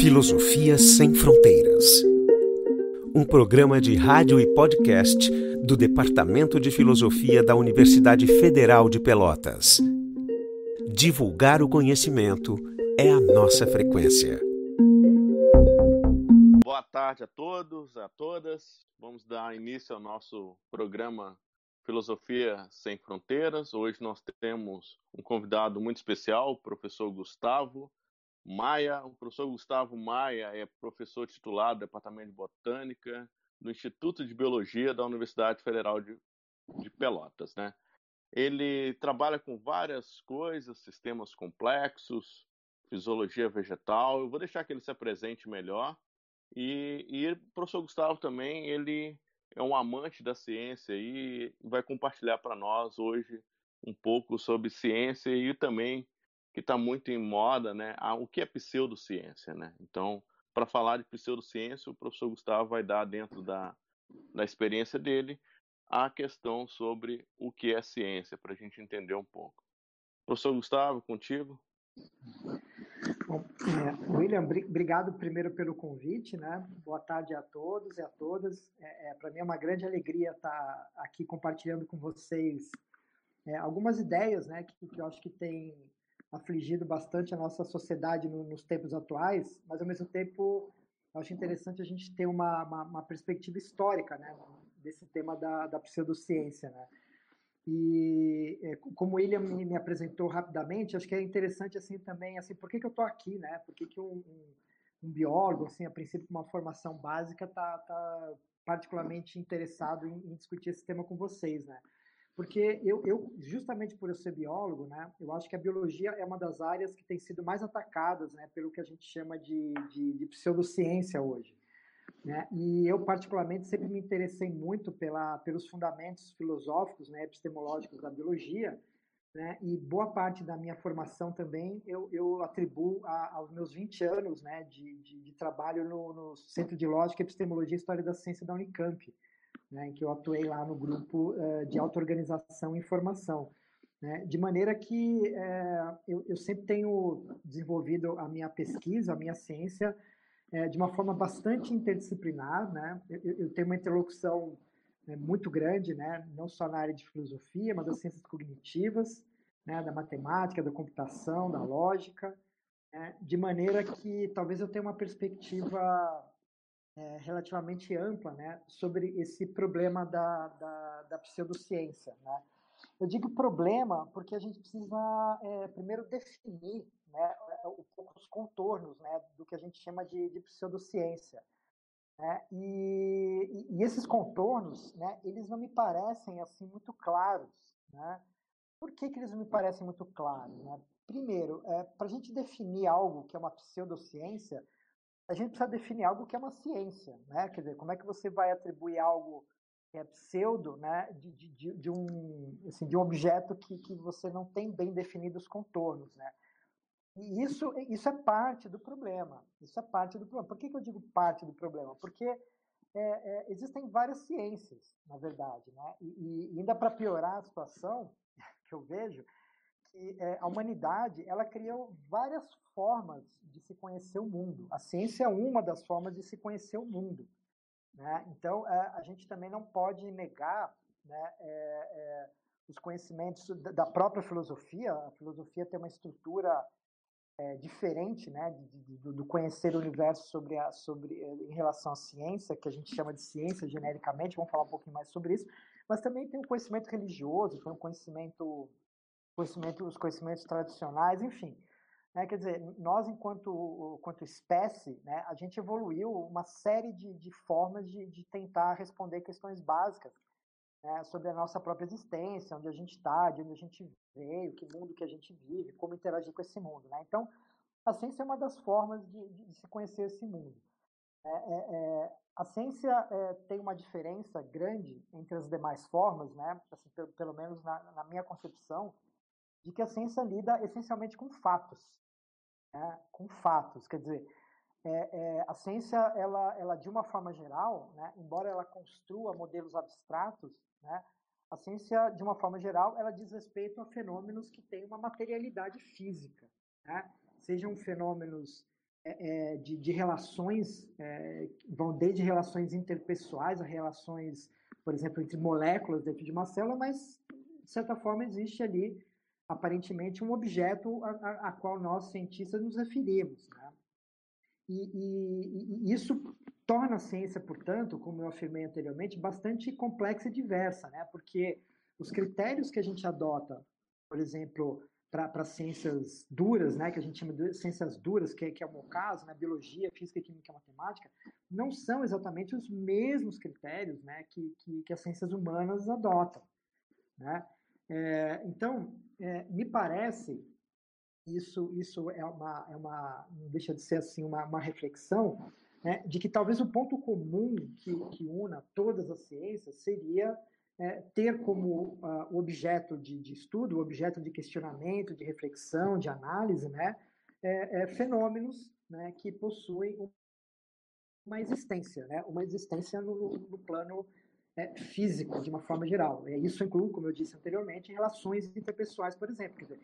Filosofia Sem Fronteiras. Um programa de rádio e podcast do Departamento de Filosofia da Universidade Federal de Pelotas. Divulgar o conhecimento é a nossa frequência. Boa tarde a todos, a todas. Vamos dar início ao nosso programa Filosofia Sem Fronteiras. Hoje nós temos um convidado muito especial, o professor Gustavo Maia. O professor Gustavo Maia é professor titular do Departamento de Botânica do Instituto de Biologia da Universidade Federal de, de Pelotas. Né? Ele trabalha com várias coisas, sistemas complexos, fisiologia vegetal. Eu vou deixar que ele se apresente melhor. E, e o professor Gustavo também, ele é um amante da ciência e vai compartilhar para nós hoje um pouco sobre ciência e também que está muito em moda, né? O que é pseudociência, né? Então, para falar de pseudociência, o professor Gustavo vai dar dentro da, da experiência dele a questão sobre o que é ciência, para a gente entender um pouco. Professor Gustavo, contigo. Bom, é, William, obrigado primeiro pelo convite, né? Boa tarde a todos e a todas. É, é Para mim é uma grande alegria estar aqui compartilhando com vocês é, algumas ideias, né? Que, que, eu acho que tem afligido bastante a nossa sociedade no, nos tempos atuais, mas ao mesmo tempo acho interessante a gente ter uma, uma, uma perspectiva histórica, né? Desse tema da, da pseudociência, né? E é, como o William me, me, apresentou rapidamente, acho que é interessante assim também, assim, por que, que eu estou aqui, né? Por que, que um, um, um, biólogo, assim, a princípio com uma formação básica, está tá particularmente interessado em, em, discutir esse tema com vocês, né? Porque eu, eu, justamente por eu ser biólogo, né, eu acho que a biologia é uma das áreas que tem sido mais atacadas, né, pelo que a gente chama de, de, de pseudociência hoje. Né? E eu, particularmente, sempre me interessei muito pela, pelos fundamentos filosóficos, né, epistemológicos da biologia, né? e boa parte da minha formação também eu, eu atribuo a, aos meus 20 anos né, de, de, de trabalho no, no, Centro de Lógica, Epistemologia e História da Ciência da Unicamp, né, em que eu atuei lá no grupo uh, de auto-organização e informação. Né? De maneira que uh, eu, eu sempre tenho desenvolvido a minha pesquisa, a minha ciência, é, de uma forma bastante interdisciplinar, né? Eu, eu tenho uma interlocução né, muito grande, né? Não só na área de filosofia, mas das ciências cognitivas, né? Da matemática, da computação, da lógica, né? de maneira que talvez eu tenha uma perspectiva é, relativamente ampla, né? Sobre esse problema da, da, da pseudociência, né? Eu digo problema porque a gente precisa é, primeiro definir né, os contornos né, do que a gente chama de, de pseudociência. Né? E, e, esses contornos, né, eles não me parecem assim muito claros. Né? Por que, que eles não me parecem muito claros? Né? Primeiro, é, para a gente definir algo que é uma pseudociência, a gente precisa definir algo que é uma ciência. Né? Quer dizer, como é que você vai atribuir algo que é pseudo né, de, de, de, um, assim, de um objeto que, que você não tem bem definidos os contornos. Né? E isso, isso é parte do problema. Isso é parte do problema. Por que, que eu digo parte do problema? Porque é, é, existem várias ciências, na verdade. Né? E, e ainda para piorar a situação que eu vejo, que é, a humanidade ela criou várias formas de se conhecer o mundo. A ciência é uma das formas de se conhecer o mundo. Né? Então, é, a gente também não pode negar né, é, é, os conhecimentos da própria filosofia. A filosofia tem uma estrutura é, diferente, né, de, de, do conhecer o universo sobre a, sobre, eh, em relação à ciência, que a gente chama de ciência genericamente, vamos falar um pouquinho mais sobre isso, mas também tem o conhecimento religioso, tem o conhecimento, conhecimento os conhecimentos tradicionais, enfim. Né, quer dizer, nós, enquanto, enquanto espécie, né, a gente evoluiu uma série de, de formas de, de tentar responder questões básicas né, sobre a nossa própria existência, onde a gente está, de onde a gente veio, que mundo que a gente vive, como interagir com esse mundo. Né? Então, a ciência é uma das formas de, de, se conhecer esse mundo. É, é, é, a ciência é, tem uma diferença grande entre as demais formas, né? Assim, pelo, pelo, menos na, na, minha concepção, de que a ciência lida essencialmente com fatos, né? com fatos. Quer dizer, é, é, a ciência, ela, ela de uma forma geral, né, embora ela construa modelos abstratos, né, a ciência, de uma forma geral, ela diz respeito a fenômenos que têm uma materialidade física, né, sejam fenômenos é, de, de, relações, é, vão desde relações interpessoais a relações, por exemplo, entre moléculas dentro de uma célula, mas, de certa forma, existe ali, aparentemente, um objeto a, a, a qual nós, cientistas, nos referimos. Né? E, e, e, isso torna a ciência, portanto, como eu afirmei anteriormente, bastante complexa e diversa, né? porque os critérios que a gente adota, por exemplo, para ciências duras, né, que a gente chama de ciências duras, que, que é o meu caso, né, biologia, física, química e matemática, não são exatamente os mesmos critérios né, que, que, que as ciências humanas adotam. Né? É, então, é, me parece, isso, isso é, uma, é uma, não deixa de ser assim, uma, uma reflexão, né, de que talvez o ponto comum que, que una todas as ciências seria é, ter como uh, objeto de, de, estudo, objeto de questionamento, de reflexão, de análise, né, é, é, fenômenos né, que possuem uma existência, né, uma existência no, no plano é, físico, de uma forma geral. É, isso inclui, como eu disse anteriormente, relações interpessoais, por exemplo. Dizer,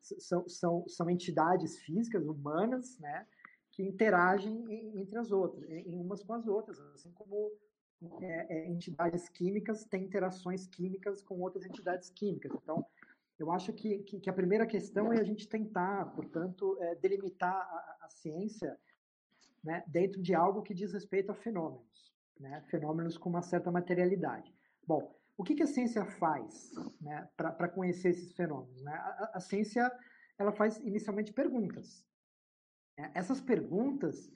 são, são, são entidades físicas, humanas, né, que interagem entre as outras, em umas com as outras, assim como é, é, entidades químicas têm interações químicas com outras entidades químicas. Então, eu acho que, que, que a primeira questão é a gente tentar, portanto, é, delimitar a, a ciência né, dentro de algo que diz respeito a fenômenos, né, fenômenos com uma certa materialidade. Bom, o que, que a ciência faz né, para conhecer esses fenômenos? Né? A, a, ciência ela faz inicialmente perguntas. Né? Essas perguntas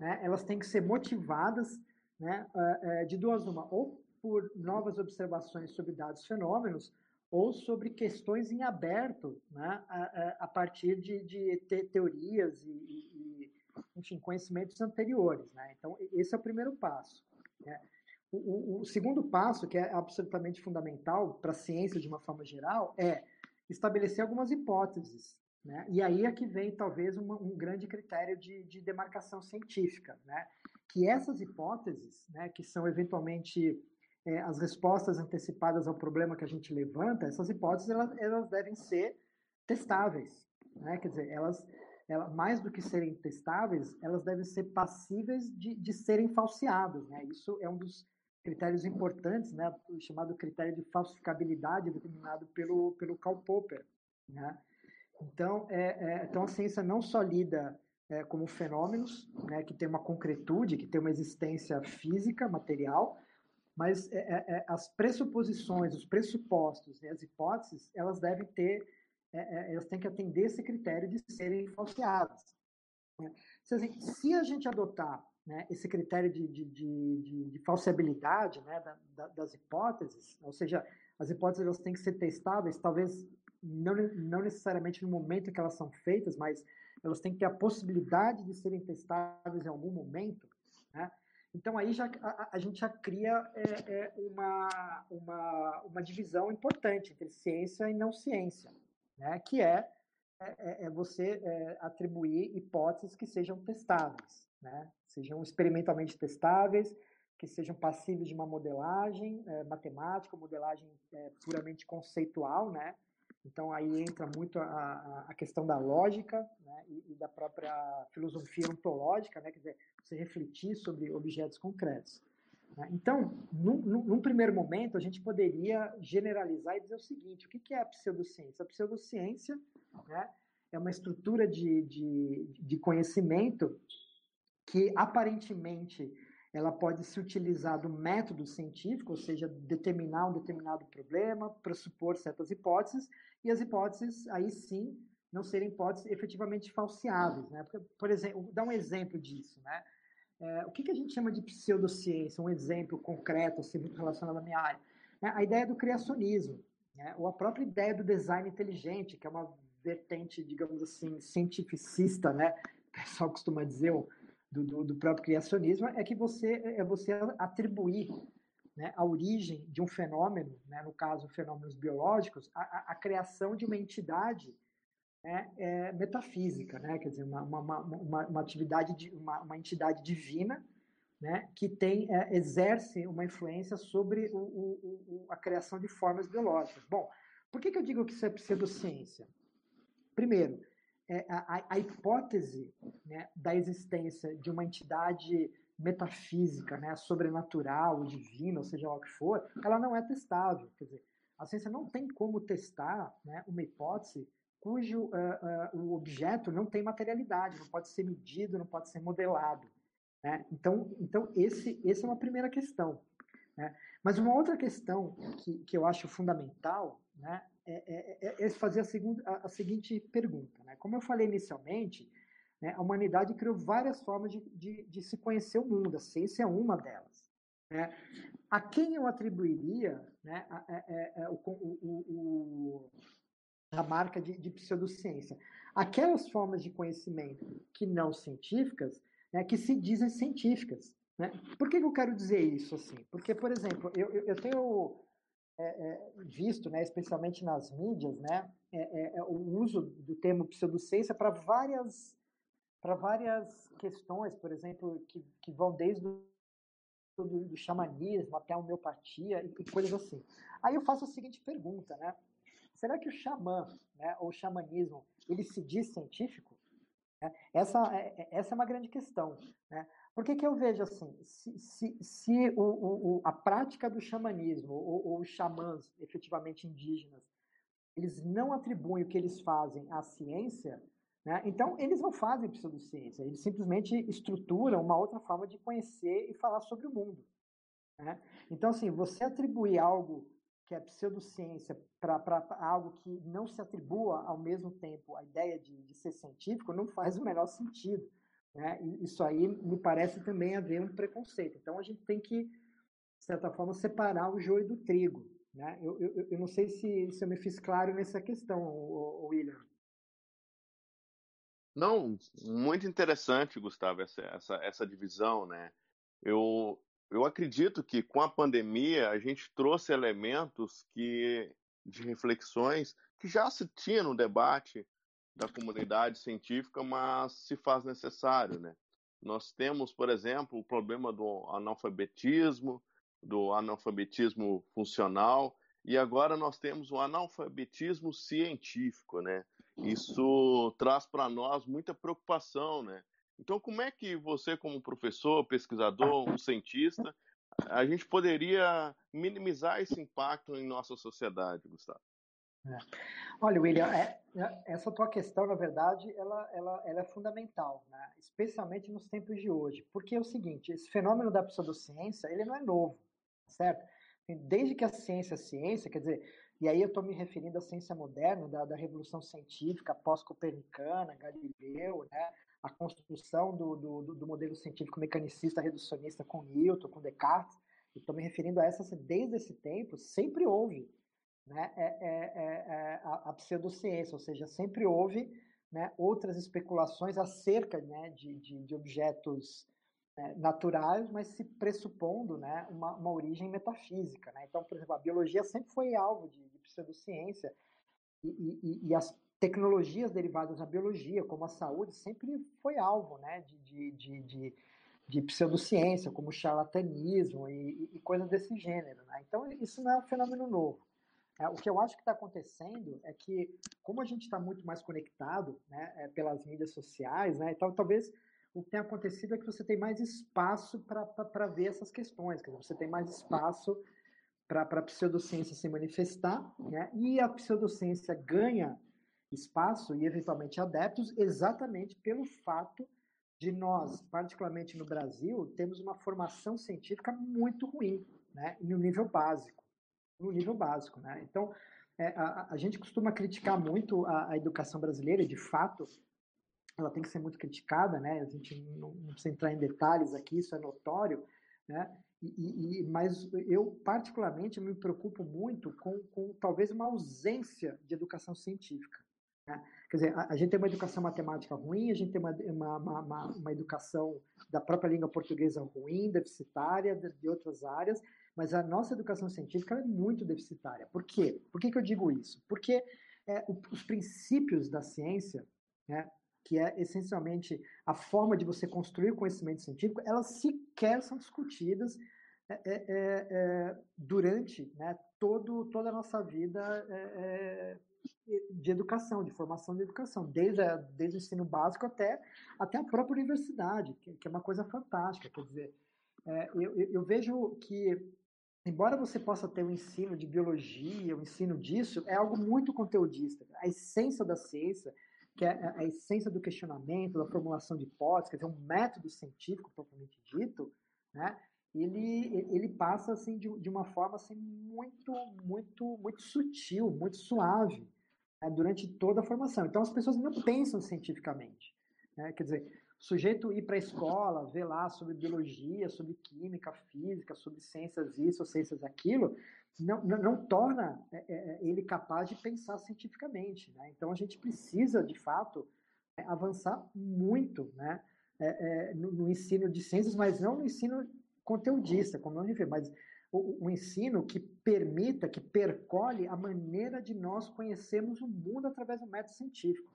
né, elas têm que ser motivadas né, é, de duas uma, ou por novas observações sobre dados fenômenos, ou sobre questões em aberto, né, a, a partir de, de teorias e, e, enfim, conhecimentos anteriores. Né? Então, esse é o primeiro passo. Né? O, o, o, segundo passo, que é absolutamente fundamental para a ciência de uma forma geral, é estabelecer algumas hipóteses. Né? E aí é que vem, talvez, uma, um grande critério de, de demarcação científica. Né? que essas hipóteses, né, que são eventualmente é, as respostas antecipadas ao problema que a gente levanta, essas hipóteses elas, elas devem ser testáveis, né? Quer dizer, elas, elas, mais do que serem testáveis, elas devem ser passíveis de, de serem falseadas, né? Isso é um dos critérios importantes, né? O chamado critério de falsificabilidade determinado pelo pelo Karl Popper, né? Então, é, é, então a ciência não só lida é, como fenômenos, né, que tem uma concretude, que tem uma existência física, material, mas é, é, é as pressuposições, os pressupostos e as hipóteses, elas devem ter, é, é, elas têm que atender esse critério de serem falseadas. Né? Se, se, a gente adotar né, esse critério de, de, de, de falseabilidade né, da, da, das hipóteses, ou seja, as hipóteses elas têm que ser testáveis, talvez não, não necessariamente no momento em que elas são feitas, mas elas têm que ter a possibilidade de serem testadas em algum momento, né? Então aí já a, a gente já cria é, é, uma, uma, uma divisão importante entre ciência e não ciência, né? Que é, é, é você é, atribuir hipóteses que sejam testáveis, né? Sejam experimentalmente testáveis, que sejam passíveis de uma modelagem é, matemática, modelagem puramente conceitual, né? Então, aí entra muito a, a questão da lógica né, e, e, da própria filosofia ontológica, né, quer dizer, você refletir sobre objetos concretos. Né? Então, num, num, primeiro momento, a gente poderia generalizar e dizer o seguinte: o que, é a pseudociência? A pseudociência né, é uma estrutura de, de, de conhecimento que aparentemente ela pode se utilizar do método científico, ou seja, determinar um determinado problema, pressupor certas hipóteses, e as hipóteses, aí sim, não serem hipóteses efetivamente falseáveis. Né? Porque, por exemplo, dar um exemplo disso. Né? É, o que, que a gente chama de pseudociência? Um exemplo concreto, assim, muito relacionado à minha área. É a ideia do criacionismo, né? ou a própria ideia do design inteligente, que é uma vertente, digamos assim, cientificista, né? o pessoal costuma dizer, do, do, do próprio criacionismo, é que você, é você atribuir né, a origem de um fenômeno, né, no caso fenômenos biológicos, a, a, a criação de uma entidade né, é, metafísica, né, quer dizer, uma, uma, uma, uma atividade, de, uma, uma entidade divina né, que tem, é, exerce uma influência sobre o, o, o, a criação de formas biológicas. Bom, por que, que eu digo que isso é pseudociência? Primeiro, é, a, a, hipótese né, da existência de uma entidade metafísica, né, sobrenatural, divina, ou seja lá o que for, ela não é testável. Quer dizer, a ciência não tem como testar né, uma hipótese cujo uh, uh, o objeto não tem materialidade, não pode ser medido, não pode ser modelado. Né? Então, então esse, esse é uma primeira questão. Né? Mas uma outra questão que, que eu acho fundamental né, é, é, é, é fazer a, segunda, a, a seguinte pergunta. Né? Como eu falei inicialmente, né, a humanidade criou várias formas de, de, de, se conhecer o mundo, a ciência é uma delas. Né? A quem eu atribuiria né, a, a, a, o, o, o, a marca de, de pseudociência? Aquelas formas de conhecimento que não científicas, né, que se dizem científicas. Né? Por que, que eu quero dizer isso assim? Porque, por exemplo, eu, eu, tenho é, é, visto, né, especialmente nas mídias, né, é, é, é o uso do termo pseudociência para várias para várias questões, por exemplo, que, que vão desde o do, do xamanismo até a homeopatia e, e, coisas assim. Aí eu faço a seguinte pergunta, né? Será que o xamã, né, ou o xamanismo, ele se diz científico? É, essa, é, essa é uma grande questão. Né? Por que, que eu vejo assim? Se, se, se o, o, a prática do xamanismo, ou, ou os xamãs efetivamente indígenas, eles não atribuem o que eles fazem à ciência, né? então eles não fazem pseudociência, eles simplesmente estruturam uma outra forma de conhecer e falar sobre o mundo. Né? Então, assim, você atribuir algo que é pseudociência para algo que não se atribua ao mesmo tempo a ideia de, de ser científico não faz o menor sentido. Né? Isso aí me parece também haver um preconceito. Então a gente tem que, de certa forma, separar o joio do trigo. Né? Eu, eu, eu não sei se, se eu me fiz claro nessa questão, William. Não, muito interessante, Gustavo, essa, essa, essa divisão, né? Eu, eu acredito que com a pandemia a gente trouxe elementos que de reflexões que já se tinha no debate da comunidade científica, mas se faz necessário, né? Nós temos, por exemplo, o problema do analfabetismo, do analfabetismo funcional, e agora nós temos o analfabetismo científico, né? Isso traz para nós muita preocupação, né? Então, como é que você, como professor, pesquisador, um cientista, a gente poderia minimizar esse impacto em nossa sociedade, Gustavo? É. Olha, William, é, é, essa tua questão, na verdade, ela, ela, ela é fundamental, né? especialmente nos tempos de hoje, porque é o seguinte, esse fenômeno da pseudociência, ele não é novo, certo? Desde que a ciência é ciência, quer dizer, e aí eu estou me referindo à ciência moderna, da, da revolução científica pós-copernicana, Galileu, né? A construção do, do, do, modelo científico mecanicista reducionista com Newton, com Descartes, estou me referindo a essa, desde esse tempo, sempre houve né, é, é, é, é, a, a pseudociência, ou seja, sempre houve né, outras especulações acerca né, de, de, de objetos né, naturais, mas se pressupondo né, uma, uma origem metafísica. Né? Então, por exemplo, a biologia sempre foi alvo de, de pseudociência e, e, e, as tecnologias derivadas da biologia, como a saúde, sempre foi alvo né, de, de, de, de, de pseudociência, como charlatanismo e, e coisas desse gênero. Né? Então, isso não é um fenômeno novo. É, o que eu acho que está acontecendo é que, como a gente está muito mais conectado né, é, pelas mídias sociais, né, então talvez o que tenha acontecido é que você tem mais espaço para ver essas questões, quer dizer, você tem mais espaço para a pseudociência se manifestar, né, e a pseudociência ganha espaço e eventualmente adeptos exatamente pelo fato de nós, particularmente no Brasil, temos uma formação científica muito ruim, né, no nível básico no nível básico. Né? Então, é, a, a, gente costuma criticar muito a, a, educação brasileira, e de fato, ela tem que ser muito criticada, né? a gente não, não precisa entrar em detalhes aqui, isso é notório, né? E, e, mas eu, particularmente, me preocupo muito com, com talvez uma ausência de educação científica. Né? Quer dizer, a, a, gente tem uma educação matemática ruim, a gente tem uma, uma, uma, uma educação da própria língua portuguesa ruim, deficitária, de, de outras áreas, mas a nossa educação científica é muito deficitária. Por quê? Por que, que eu digo isso? Porque é, o, os princípios da ciência, né, que é essencialmente a forma de você construir conhecimento científico, elas sequer são discutidas é, é, é, é durante né, todo, toda a nossa vida é, de educação, de formação de educação, desde, a, desde o ensino básico até, até a própria universidade, que, que é uma coisa fantástica. Quer dizer, é, eu, eu, vejo que, embora você possa ter o um ensino de biologia, o um ensino disso, é algo muito conteudista. A essência da ciência, que é a essência do questionamento, da formulação de hipóteses, quer dizer, um método científico propriamente dito, né? ele, ele passa assim de, de uma forma assim muito muito muito sutil, muito suave né, durante toda a formação. Então as pessoas não pensam cientificamente. Né? Quer dizer, o sujeito ir para a escola, ver lá sobre biologia, sobre química, física, sobre ciências isso, ciências aquilo, não, não, não torna é, é, é, ele capaz de pensar cientificamente. Né? Então a gente precisa, de fato, avançar muito né? É, é, no, no, ensino de ciências, mas não no ensino conteudista, como gente vê, mas o, ensino que permita, que percolhe a maneira de nós conhecermos o mundo através do método científico.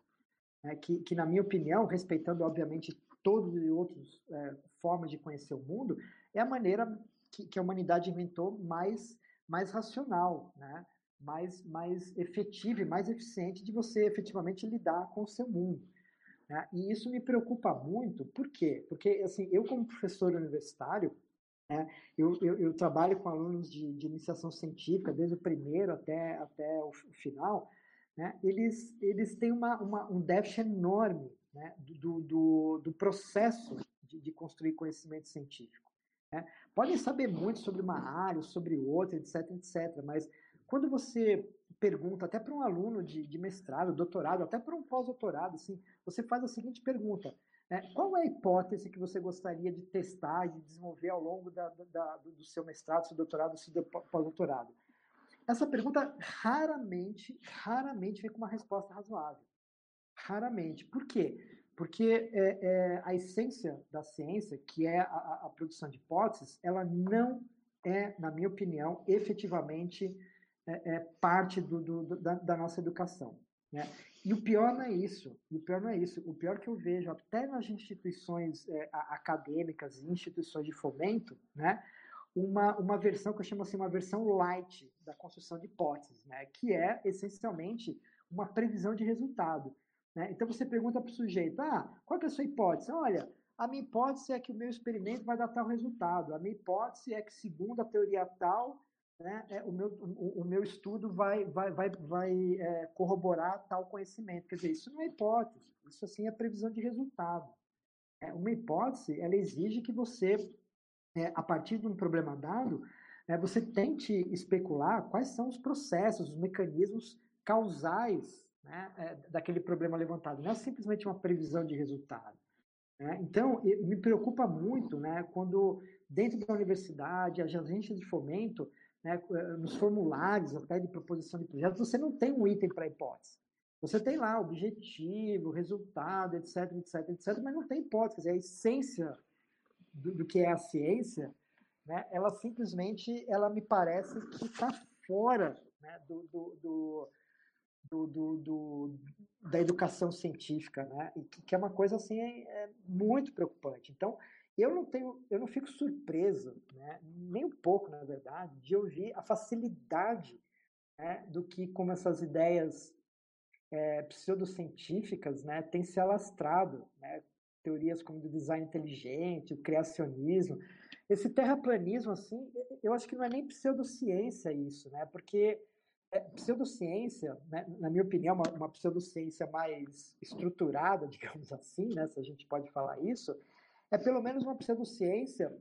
Né? Que, que, na minha opinião, respeitando, obviamente, todas as outras é, formas de conhecer o mundo, é a maneira que, que a humanidade inventou mais, mais racional, né? mais, mais efetiva e mais eficiente de você efetivamente lidar com o seu mundo. Né? E isso me preocupa muito, por quê? Porque, assim, eu como professor universitário, né? Eu, eu, eu, trabalho com alunos de, de, iniciação científica, desde o primeiro até, até o, final. Né? Eles, eles têm uma, uma, um déficit enorme né? do, do, do processo de, de, construir conhecimento científico. Né? Podem saber muito sobre uma área, sobre outra, etc, etc, mas quando você pergunta até para um aluno de, de mestrado, doutorado, até para um pós-doutorado, assim, você faz a seguinte pergunta: é, qual é a hipótese que você gostaria de testar e de desenvolver ao longo da, da, do seu mestrado, do seu doutorado, do seu pós-doutorado? Essa pergunta raramente, raramente vem com uma resposta razoável. Raramente. Por quê? Porque é, é, a essência da ciência, que é a, a, produção de hipóteses, ela não é, na minha opinião, efetivamente é, é parte do, do, da, da nossa educação. Né? E o pior não é isso. O pior não é isso. O pior que eu vejo até nas instituições é, acadêmicas e instituições de fomento, né, uma, uma versão que eu chamo assim uma versão light da construção de hipóteses, né, que é essencialmente uma previsão de resultado. Né? Então você pergunta para o sujeito, ah, qual é a sua hipótese? Olha, a minha hipótese é que o meu experimento vai dar tal resultado. A minha hipótese é que segundo a teoria tal né, é, o, meu, o, o, meu estudo vai, vai, vai, vai é, corroborar tal conhecimento. Quer dizer, isso não é hipótese, isso assim é previsão de resultado. É, uma hipótese, ela exige que você, é, a partir de um problema dado, é, você tente especular quais são os processos, os mecanismos causais né, é, daquele problema levantado. Não é simplesmente uma previsão de resultado. Né? Então, me preocupa muito né, quando, dentro da universidade, as agências de fomento né, eh, nos formulários até de proposição de projetos, você não tem um item para hipótese. Você tem lá objetivo, resultado, etc, etc, etc, mas não tem hipótese. Quer dizer, a essência do, do que é a ciência, né, ela simplesmente, ela me parece que está fora né, do, do, do, da educação científica, né, e que, que é uma coisa assim é, é muito preocupante. Então, eu não tenho, eu não fico surpreso, né, nem um pouco, na verdade, de ouvir a facilidade né, do que como essas ideias é, pseudocientíficas né, têm se alastrado, né, teorias como o design inteligente, o criacionismo. Esse terraplanismo, assim, eu acho que não é nem pseudociência isso, né, porque é, pseudociência, né, na minha opinião, uma, uma pseudociência mais estruturada, digamos assim, né, se a gente pode falar isso, é pelo menos uma pseudociência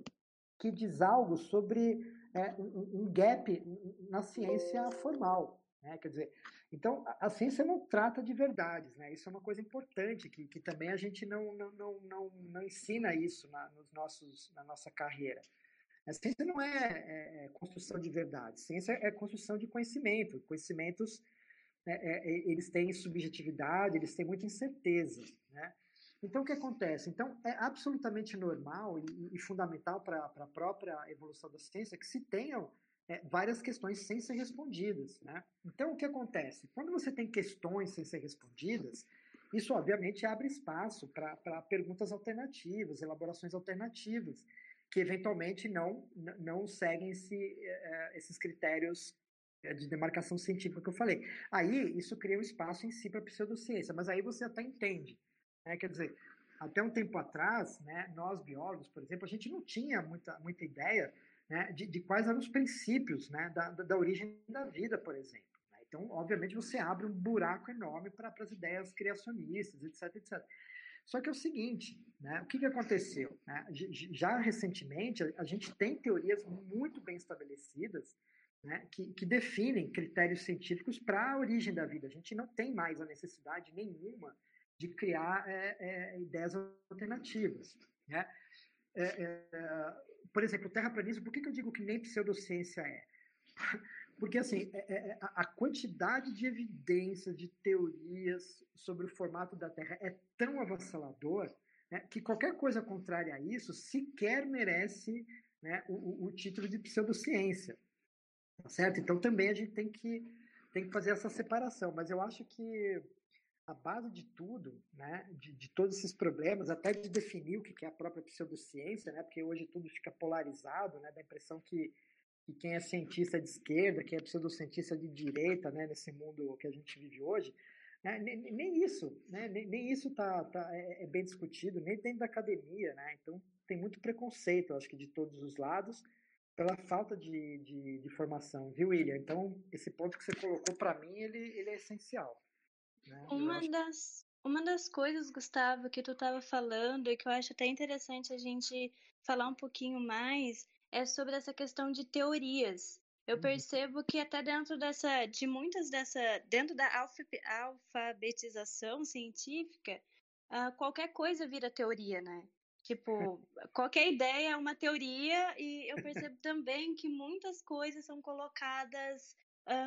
que diz algo sobre é, um, um, gap na ciência formal. Né? Quer dizer, então a, a, ciência não trata de verdades, né? Isso é uma coisa importante que, que também a gente não, não, não, não, não ensina isso na, nos nossos, na nossa carreira. A ciência não é, é, é construção de verdades, ciência é construção de conhecimento. Conhecimentos, é, é, eles têm subjetividade, eles têm muita incerteza, né? Então, o que acontece? Então, é absolutamente normal e, e fundamental para a própria evolução da ciência que se tenham é, várias questões sem ser respondidas. Né? Então, o que acontece? Quando você tem questões sem ser respondidas, isso obviamente abre espaço para perguntas alternativas, elaborações alternativas, que eventualmente não, não seguem esse, é, esses critérios é de demarcação científica que eu falei. Aí, isso cria um espaço em si para a pseudociência, mas aí você até entende. Né? Quer dizer, até um tempo atrás, né, nós biólogos, por exemplo, a gente não tinha muita, muita ideia né, de, de, quais eram os princípios né, da, da, origem da vida, por exemplo. Né? Então, obviamente, você abre um buraco enorme para as ideias criacionistas, etc, etc. Só que é o seguinte, né, o que, que aconteceu? Né? Já recentemente, a, gente tem teorias muito bem estabelecidas né, que, que, definem critérios científicos para a origem da vida. A gente não tem mais a necessidade nenhuma de criar é, é, ideias alternativas. Né? É, é por exemplo, o terraplanismo, por que, que eu digo que nem pseudociência é? Porque, assim, é, a quantidade de evidências, de teorias sobre o formato da Terra é tão avassalador né, que qualquer coisa contrária a isso sequer merece né, o, o título de pseudociência. Tá certo? Então também a gente tem que, tem que fazer essa separação. Mas eu acho que a base de tudo, né, de, de todos esses problemas, até de definir o que é a própria pseudociência, né, porque hoje tudo fica polarizado, né, dá a impressão que, que quem é cientista é de esquerda, quem é pseudocientista de direita, né, nesse mundo que a gente vive hoje, né, nem, nem, isso, né, nem, nem isso tá, tá é, é, bem discutido, nem dentro da academia, né, então tem muito preconceito, acho que de todos os lados, pela falta de, de, de, formação, viu, William? Então, esse ponto que você colocou para mim, ele, ele é essencial. Né? Uma, das, uma das coisas, Gustavo, que tu estava falando e que eu acho até interessante a gente falar um pouquinho mais é sobre essa questão de teorias. Eu uhum. percebo que até dentro dessa, de muitas dessa, dentro da alfabetização científica, uh, qualquer coisa vira teoria, né? Tipo, qualquer ideia é uma teoria, e eu percebo também que muitas coisas são colocadas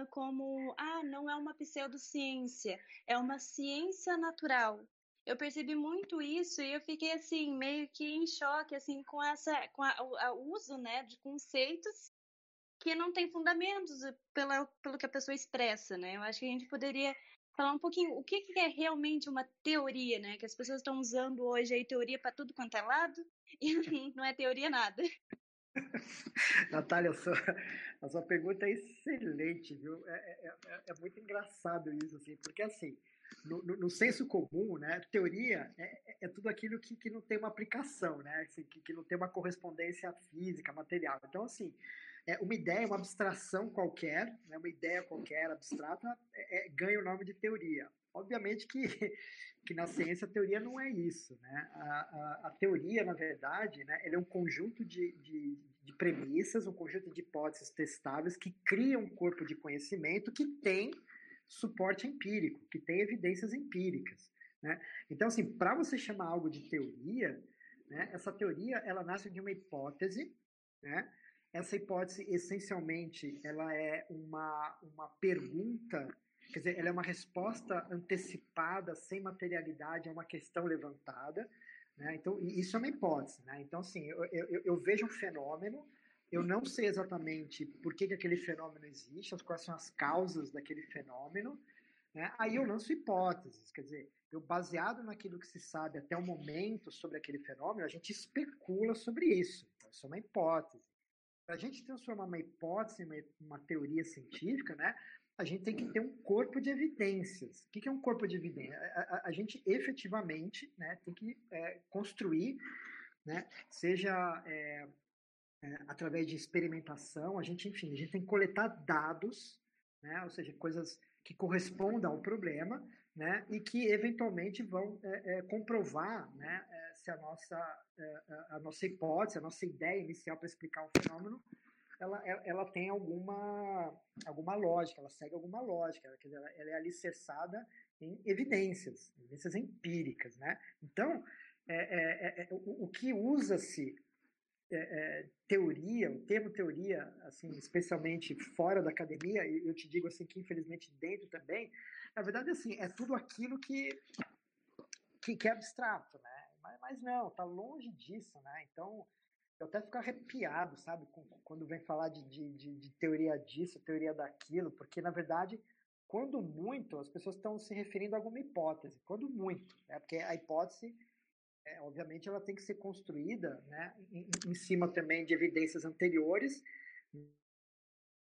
como: ah, não é uma pseudociência, é uma ciência natural. Eu percebi muito isso e eu fiquei assim, meio que em choque, assim, com essa, com o uso, né, de conceitos que não tem fundamentos pela, pelo que a pessoa expressa, né? Eu acho que a gente poderia falar um pouquinho o que, que é realmente uma teoria, né? Que as pessoas estão usando hoje aí teoria para tudo quanto é lado e não é teoria nada. Natália, a sua, a sua pergunta é excelente, viu? É, é, é, é muito engraçado isso, assim, porque assim, no, no, no senso comum, né, teoria é, é, é tudo aquilo que, que não tem uma aplicação, né, assim, que, que não tem uma correspondência física, material. Então, assim, é, uma ideia, uma abstração qualquer, né, uma ideia qualquer abstrata, é, é, ganha o nome de teoria. Obviamente que, que na ciência a teoria não é isso. Né? A, a, a teoria, na verdade, né, é um conjunto de, de, de, premissas, um conjunto de hipóteses testáveis que criam um corpo de conhecimento que tem suporte empírico, que tem evidências empíricas. Né? Então, assim, para você chamar algo de teoria, né, essa teoria ela nasce de uma hipótese, né, essa hipótese, essencialmente, ela é uma, uma pergunta, quer dizer, ela é uma resposta antecipada, sem materialidade, a uma questão levantada. Né? Então, isso é uma hipótese. Né? Então, assim, eu, eu, eu, vejo um fenômeno, eu não sei exatamente por que, que aquele fenômeno existe, quais são as causas daquele fenômeno, né? aí eu lanço hipóteses, quer dizer, eu baseado naquilo que se sabe até o momento sobre aquele fenômeno, a gente especula sobre isso. Então, isso é uma hipótese para a gente transformar uma hipótese em uma, teoria científica, né, a gente tem que ter um corpo de evidências. O que, é um corpo de evidências? A, a, a gente efetivamente né, tem que é, construir, né, seja é, é, através de experimentação, a gente, enfim, a gente tem que coletar dados, né, ou seja, coisas que correspondam ao problema, né, e que eventualmente vão é, é, comprovar né, é, se a nossa, a nossa hipótese, a nossa ideia inicial para explicar um fenômeno, ela, é, ela tem alguma, alguma lógica, ela segue alguma lógica, ela, ela, ela é alicerçada em evidências, evidências empíricas. Né? Então, é, o, o que usa-se é, é, teoria, o termo teoria, assim, especialmente fora da academia, e eu te digo assim que infelizmente dentro também, na verdade assim é tudo aquilo que que, que é abstrato, né? Mas, mas não, tá longe disso, né? Então eu até fico arrepiado, sabe, quando vem falar de, de, de, teoria disso, teoria daquilo, porque na verdade quando muito as pessoas estão se referindo a alguma hipótese, quando muito, né? Porque a hipótese é, obviamente ela tem que ser construída né, em, em, cima também de evidências anteriores,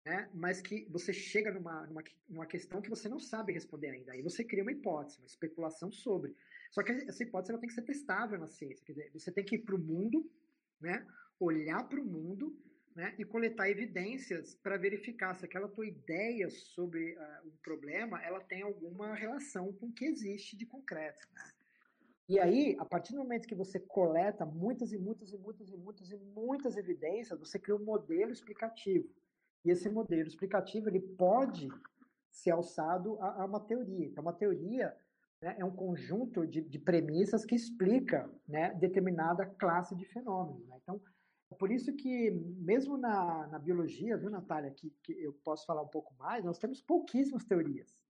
né? mas que você chega numa, numa, numa questão que você não sabe responder ainda. Aí você cria uma hipótese, uma especulação sobre. Só que essa hipótese ela tem que ser testável na ciência. Quer dizer, você tem que ir para o mundo, né? olhar para o mundo né? e coletar evidências para verificar se aquela tua ideia sobre uh, um problema ela tem alguma relação com o que existe de concreto. Né? E aí, a partir do momento que você coleta muitas e muitas e muitas e muitas e muitas evidências, você cria um modelo explicativo. E esse modelo explicativo ele pode ser alçado a, a uma teoria. Então, uma teoria né, é um conjunto de, de, premissas que explica né, determinada classe de fenômenos. Né? Então, é por isso que, mesmo na, na biologia, viu, Natália, que, que eu posso falar um pouco mais, nós temos pouquíssimas teorias.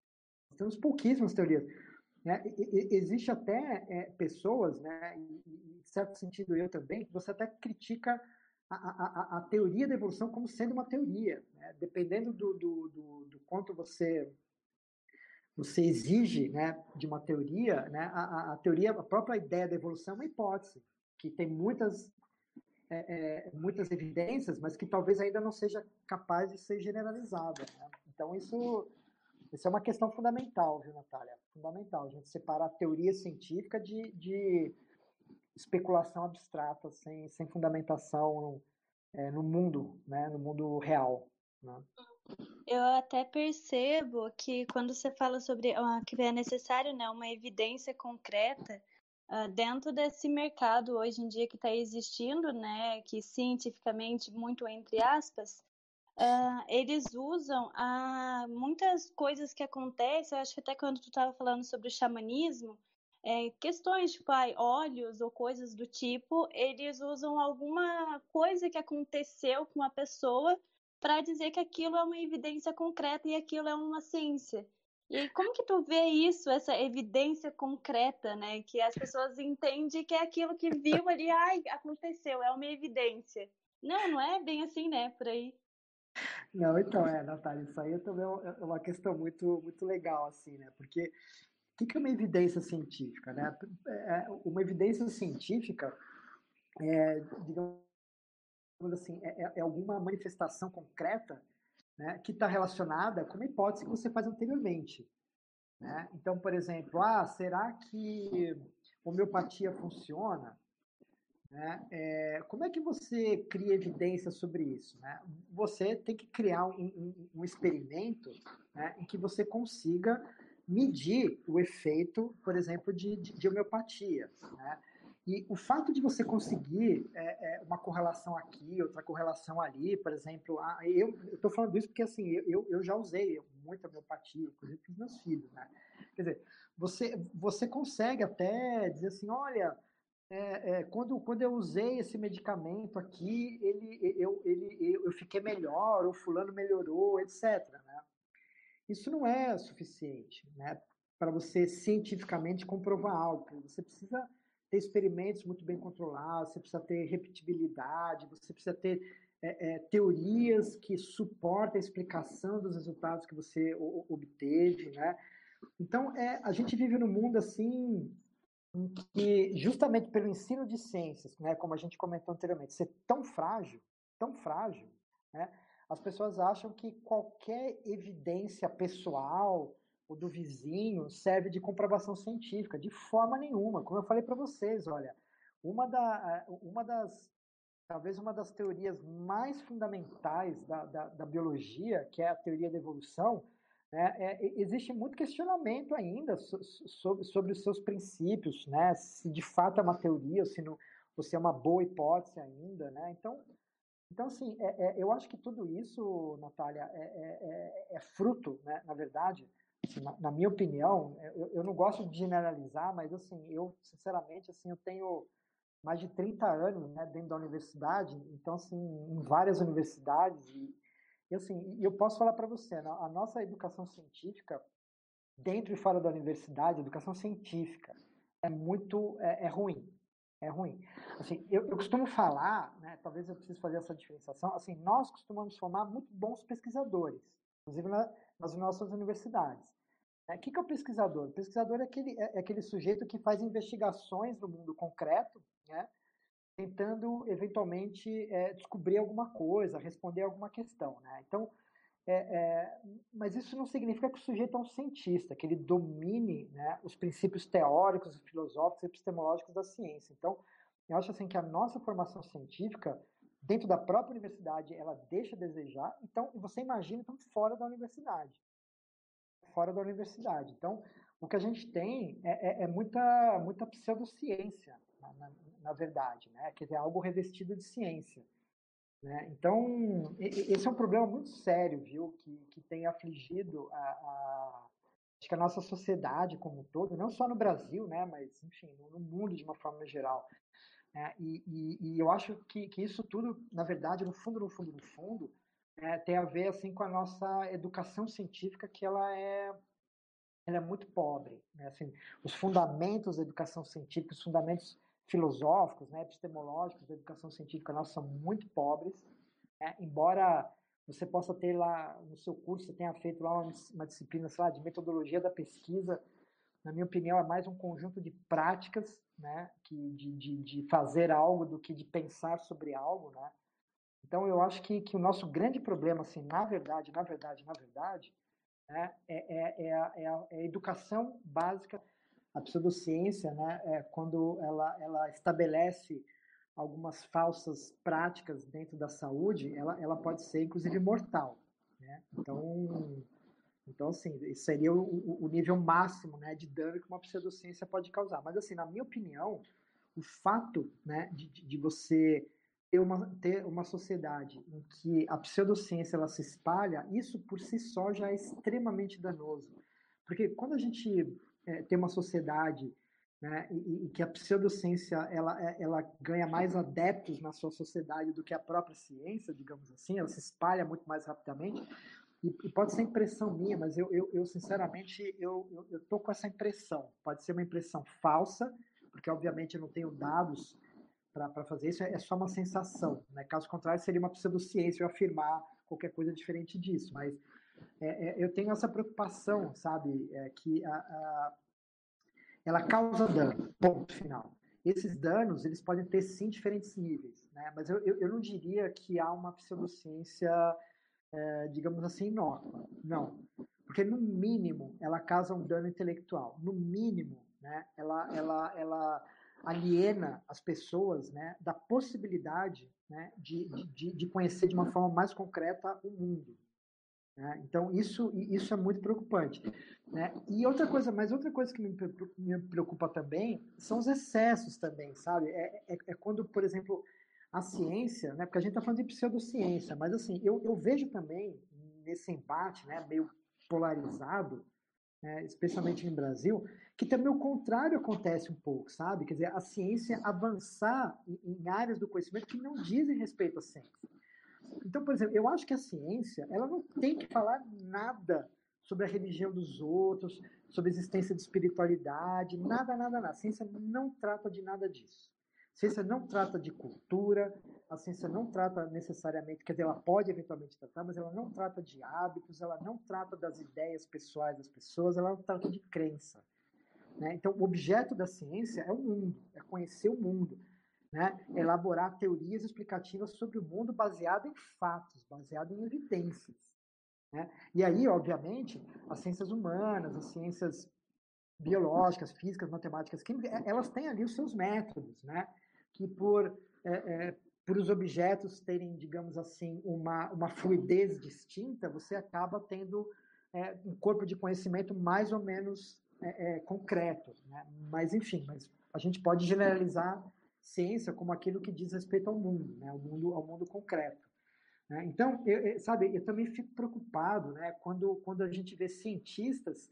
Nós temos pouquíssimas teorias. Né? Existe até é, pessoas, né, em certo sentido eu também, que você até critica a, a, a, teoria da evolução como sendo uma teoria. Né? Dependendo do, do, do, do, quanto você você exige né, de uma teoria, né, a, a, teoria, a própria ideia da evolução é uma hipótese, que tem muitas, é, é, muitas evidências, mas que talvez ainda não seja capaz de ser generalizada. Né? Então, isso, isso é uma questão fundamental, viu, Natália? Fundamental, a gente separar a teoria científica de, de especulação abstrata, sem, sem fundamentação é, no mundo, né, no mundo real. Né? Eu até percebo que quando você fala sobre uh, que é necessário né, uma evidência concreta uh, dentro desse mercado hoje em dia que está existindo, né, que cientificamente, muito entre aspas, Uh, eles usam uh, muitas coisas que acontecem, eu acho que até quando tu estava falando sobre o xamanismo, é, questões tipo ai, ou coisas do tipo, eles usam alguma coisa que aconteceu com uma pessoa para dizer que aquilo é uma evidência concreta e aquilo é uma ciência. E como que tu vê isso, essa evidência concreta, né? Que as pessoas entendem que é aquilo que viu ali, ai, aconteceu, é uma evidência. Não, não é bem assim, né? Por aí. Não, então, é, Natália, isso aí também é uma questão muito, muito legal, assim, né? Porque o que é uma evidência científica? Né? É, uma evidência científica é, digamos assim, é, é, é alguma manifestação concreta né, que está relacionada com uma hipótese que você faz anteriormente. Né? Então, por exemplo, ah, será que homeopatia funciona? Né? É, como é que você cria evidência sobre isso? Né? Você tem que criar um, um, um experimento né, em que você consiga medir o efeito, por exemplo, de, de, de homeopatia. Né? E o fato de você conseguir é, é, uma correlação aqui, outra correlação ali, por exemplo, ah, eu estou falando isso porque assim eu, eu já usei muita homeopatia, inclusive com os meus filhos, né? Quer dizer, você, você consegue até dizer assim, olha, é, é, quando, quando eu usei esse medicamento aqui, ele, eu, ele, eu fiquei melhor, o fulano melhorou, etc. Né? Isso não é suficiente né, para você cientificamente comprovar algo. Você precisa ter experimentos muito bem controlados, você precisa ter repetibilidade, você precisa ter é, é, teorias que suportem a explicação dos resultados que você obteve. Né? Então, é, a gente vive num mundo assim em que, justamente pelo ensino de ciências, né, como a gente comentou anteriormente, ser tão frágil, tão frágil, né, as pessoas acham que qualquer evidência pessoal ou do vizinho serve de comprovação científica, de forma nenhuma. Como eu falei para vocês, olha, uma, da, uma das, talvez uma das teorias mais fundamentais da, da, da biologia, que é a teoria da evolução, né, é, existe muito questionamento ainda sobre, sobre os seus princípios, né, se de fato é uma teoria ou se, não, ou se é uma boa hipótese ainda. Né? Então, então, assim, é, é, eu acho que tudo isso, Natália, é, é, é, é fruto, né, na verdade, assim, na, na, minha opinião, eu, eu, não gosto de generalizar, mas, assim, eu, sinceramente, assim, eu tenho mais de 30 anos né, dentro da universidade, então, assim, em várias universidades, e, e assim, eu posso falar para você, né, a nossa educação científica, dentro e fora da universidade, educação científica, é muito, é, é ruim, é ruim. Assim, eu, eu, costumo falar, né, talvez eu precise fazer essa diferenciação, assim, nós costumamos formar muito bons pesquisadores, inclusive na, nas nossas universidades. O que, que é o pesquisador? O pesquisador é aquele, é, é aquele sujeito que faz investigações no mundo concreto, né, tentando, eventualmente, é, descobrir alguma coisa, responder alguma questão. Né? Então, é, é, mas isso não significa que o sujeito é um cientista, que ele domine né, os princípios teóricos, filosóficos e epistemológicos da ciência. Então, eu acho assim que a nossa formação científica dentro da própria universidade ela deixa a desejar. Então, você imagina então fora da universidade, fora da universidade. Então, o que a gente tem é, é, é muita muita pseudociência, na, na, na verdade, né? Quer dizer, algo revestido de ciência. Né? Então, esse é um problema muito sério, viu, que, que tem afligido a, a, acho que a nossa sociedade como um todo, não só no Brasil, né, mas, enfim, no, mundo de uma forma geral. É, e, e, e, eu acho que, que isso tudo, na verdade, no fundo, no fundo, no fundo, é, tem a ver assim com a nossa educação científica, que ela é, ela é muito pobre. Né? Assim, os fundamentos da educação científica, os fundamentos filosóficos, né, epistemológicos da educação científica nossa são muito pobres, né? embora você possa ter lá no seu curso, você tenha feito lá uma, uma disciplina, sei lá, de metodologia da pesquisa, na minha opinião, é mais um conjunto de práticas, né, que, de, de, de fazer algo do que de pensar sobre algo, né. Então, eu acho que, que o nosso grande problema, assim, na verdade, na verdade, na verdade, né, é, é, é, a, é a, é a educação básica a pseudociência, né, é quando ela, ela estabelece algumas falsas práticas dentro da saúde, ela, ela pode ser inclusive mortal. Né? Então, então assim, isso seria o, o nível máximo né, de dano que uma pseudociência pode causar. Mas, assim, na minha opinião, o fato né, de, de você ter uma, ter uma sociedade em que a pseudociência ela se espalha, isso por si só já é extremamente danoso. Porque quando a gente é, ter uma sociedade né, e, e, que a pseudociência ela, é, ela ganha mais adeptos na sua sociedade do que a própria ciência, digamos assim, ela se espalha muito mais rapidamente. E, e pode ser impressão minha, mas eu, eu, eu sinceramente eu, eu, eu tô com essa impressão. Pode ser uma impressão falsa, porque obviamente eu não tenho dados para fazer isso, é só uma sensação. Né? Caso contrário, seria uma pseudociência eu afirmar qualquer coisa diferente disso. Mas é, é, eu tenho essa preocupação, sabe, é, que a, a, ela causa dano, ponto final. Esses danos, eles podem ter, sim, diferentes níveis, né? mas eu, eu, eu não diria que há uma pseudociência, é, digamos assim, inócua. Não. Porque, no mínimo, ela causa um dano intelectual. No mínimo, né, ela, ela, ela aliena as pessoas né, da possibilidade né, de, de, de conhecer de uma forma mais concreta o mundo. Né? Então, isso, isso é muito preocupante. Né? E outra coisa, mas outra coisa que me, me preocupa também são os excessos também, sabe? É, é, é, quando, por exemplo, a ciência, né? porque a gente está falando de pseudociência, mas assim, eu, eu vejo também nesse embate né, meio polarizado, né, especialmente no Brasil, que também o contrário acontece um pouco, sabe? Quer dizer, a ciência avançar em, áreas do conhecimento que não dizem respeito à ciência. Então, por exemplo, eu acho que a ciência ela não tem que falar nada sobre a religião dos outros, sobre a existência de espiritualidade, nada, nada, nada. A ciência não trata de nada disso. Ciência não trata de cultura, a ciência não trata necessariamente, quer dizer, ela pode eventualmente tratar, mas ela não trata de hábitos, ela não trata das ideias pessoais das pessoas, ela não trata de crença. Né? Então, o objeto da ciência é o mundo, é conhecer o mundo né, elaborar teorias explicativas sobre o mundo baseado em fatos, baseado em evidências. Né? E aí, obviamente, as ciências humanas, as ciências biológicas, físicas, matemáticas, químicas, é, elas têm ali os seus métodos, né? Que por, é, é, por os objetos terem, digamos assim, uma, uma fluidez distinta, você acaba tendo é, um corpo de conhecimento mais ou menos é, é, concreto. Né? Mas, enfim, mas a gente pode generalizar ciência como aquilo que diz respeito ao mundo, né, ao mundo, ao mundo concreto. Né? Então, eu, sabe, eu também fico preocupado, né, quando quando a gente vê cientistas,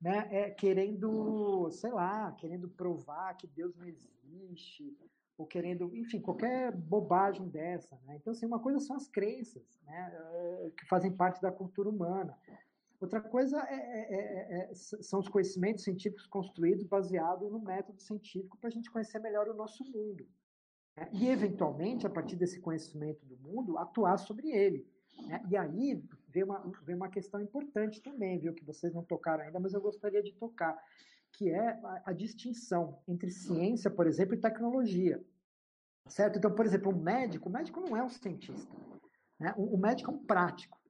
né, é, querendo, sei lá, querendo provar que Deus não existe, ou querendo, enfim, qualquer bobagem dessa. Né? Então, assim, uma coisa são as crenças, né, eh, que fazem parte da cultura humana. Outra coisa é, é, é, é são os conhecimentos científicos construídos baseados no método científico para a gente conhecer melhor o nosso mundo. Né? E, eventualmente, a partir desse conhecimento do mundo, atuar sobre ele. Né? E aí vem uma, vem uma questão importante também, viu, que vocês não tocaram ainda, mas eu gostaria de tocar, que é a, a distinção entre ciência, por exemplo, e tecnologia. Certo? Então, por exemplo, o médico, o médico não é um cientista. Né? O, o médico é um prático.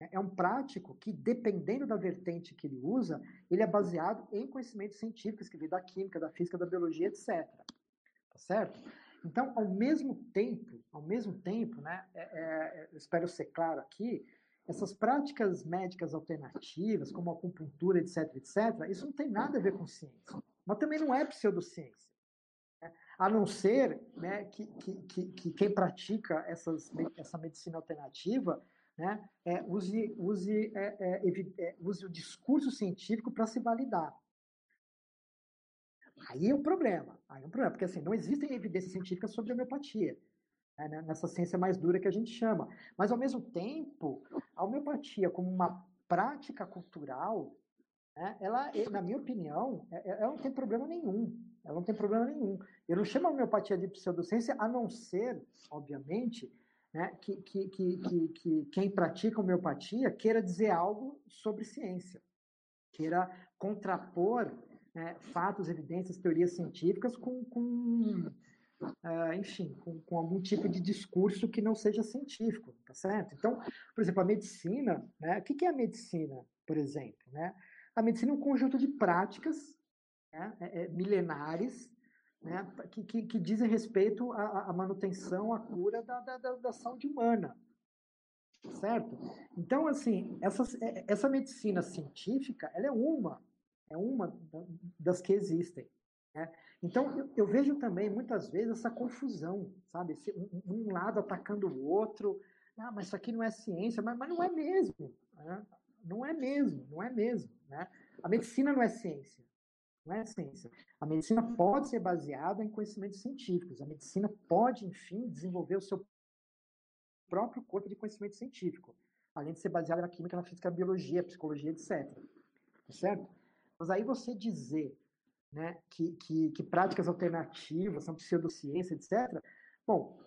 É um prático que, dependendo da vertente que ele usa, ele é baseado em conhecimentos científicos, que vem da química, da física, da biologia, etc. Tá certo? Então, ao mesmo tempo, ao mesmo tempo, né, é, é, eu espero ser claro aqui, essas práticas médicas alternativas, como acupuntura, etc., etc., isso não tem nada a ver com ciência. Mas também não é pseudociência. Né? A não ser né, que, que, que, que, quem pratica essas, essa medicina alternativa né, é, use, use, é, é, é use o discurso científico para se validar. Aí é um problema. Aí é um problema, porque assim, não existem evidências científicas sobre homeopatia, né, nessa ciência mais dura que a gente chama. Mas, ao mesmo tempo, a homeopatia, como uma prática cultural, né, ela, na minha opinião, é, é, ela não tem problema nenhum. Ela não tem problema nenhum. Eu não chamo a homeopatia de pseudociência, a não ser, obviamente, né, que, que, que, que, que quem pratica homeopatia queira dizer algo sobre ciência, queira contrapor né, fatos, evidências, teorias científicas com, com uh, enfim, com, com, algum tipo de discurso que não seja científico, tá certo? Então, por exemplo, a medicina, né, o que é a medicina, por exemplo? Né? A medicina é um conjunto de práticas né, é, é, milenares né, que, que, que, dizem respeito à, à manutenção, à cura da, da, da, saúde humana, certo? Então, assim, essa, é, essa medicina científica, ela é uma é uma das que existem. Né? Então, eu, eu, vejo também, muitas vezes, essa confusão, sabe? Esse, um, um, lado atacando o outro. Ah, mas isso aqui não é ciência, mas, mas não é mesmo. Né? Não é mesmo, não é mesmo. Né? A medicina não é ciência. Não é ciência. A medicina pode ser baseada em conhecimentos científicos. A medicina pode, enfim, desenvolver o seu próprio corpo de conhecimento científico, além de ser baseada na química, na física, na biologia, psicologia, etc. Tá certo? Mas aí você dizer né, que, que, que práticas alternativas são pseudociência, etc. Bom,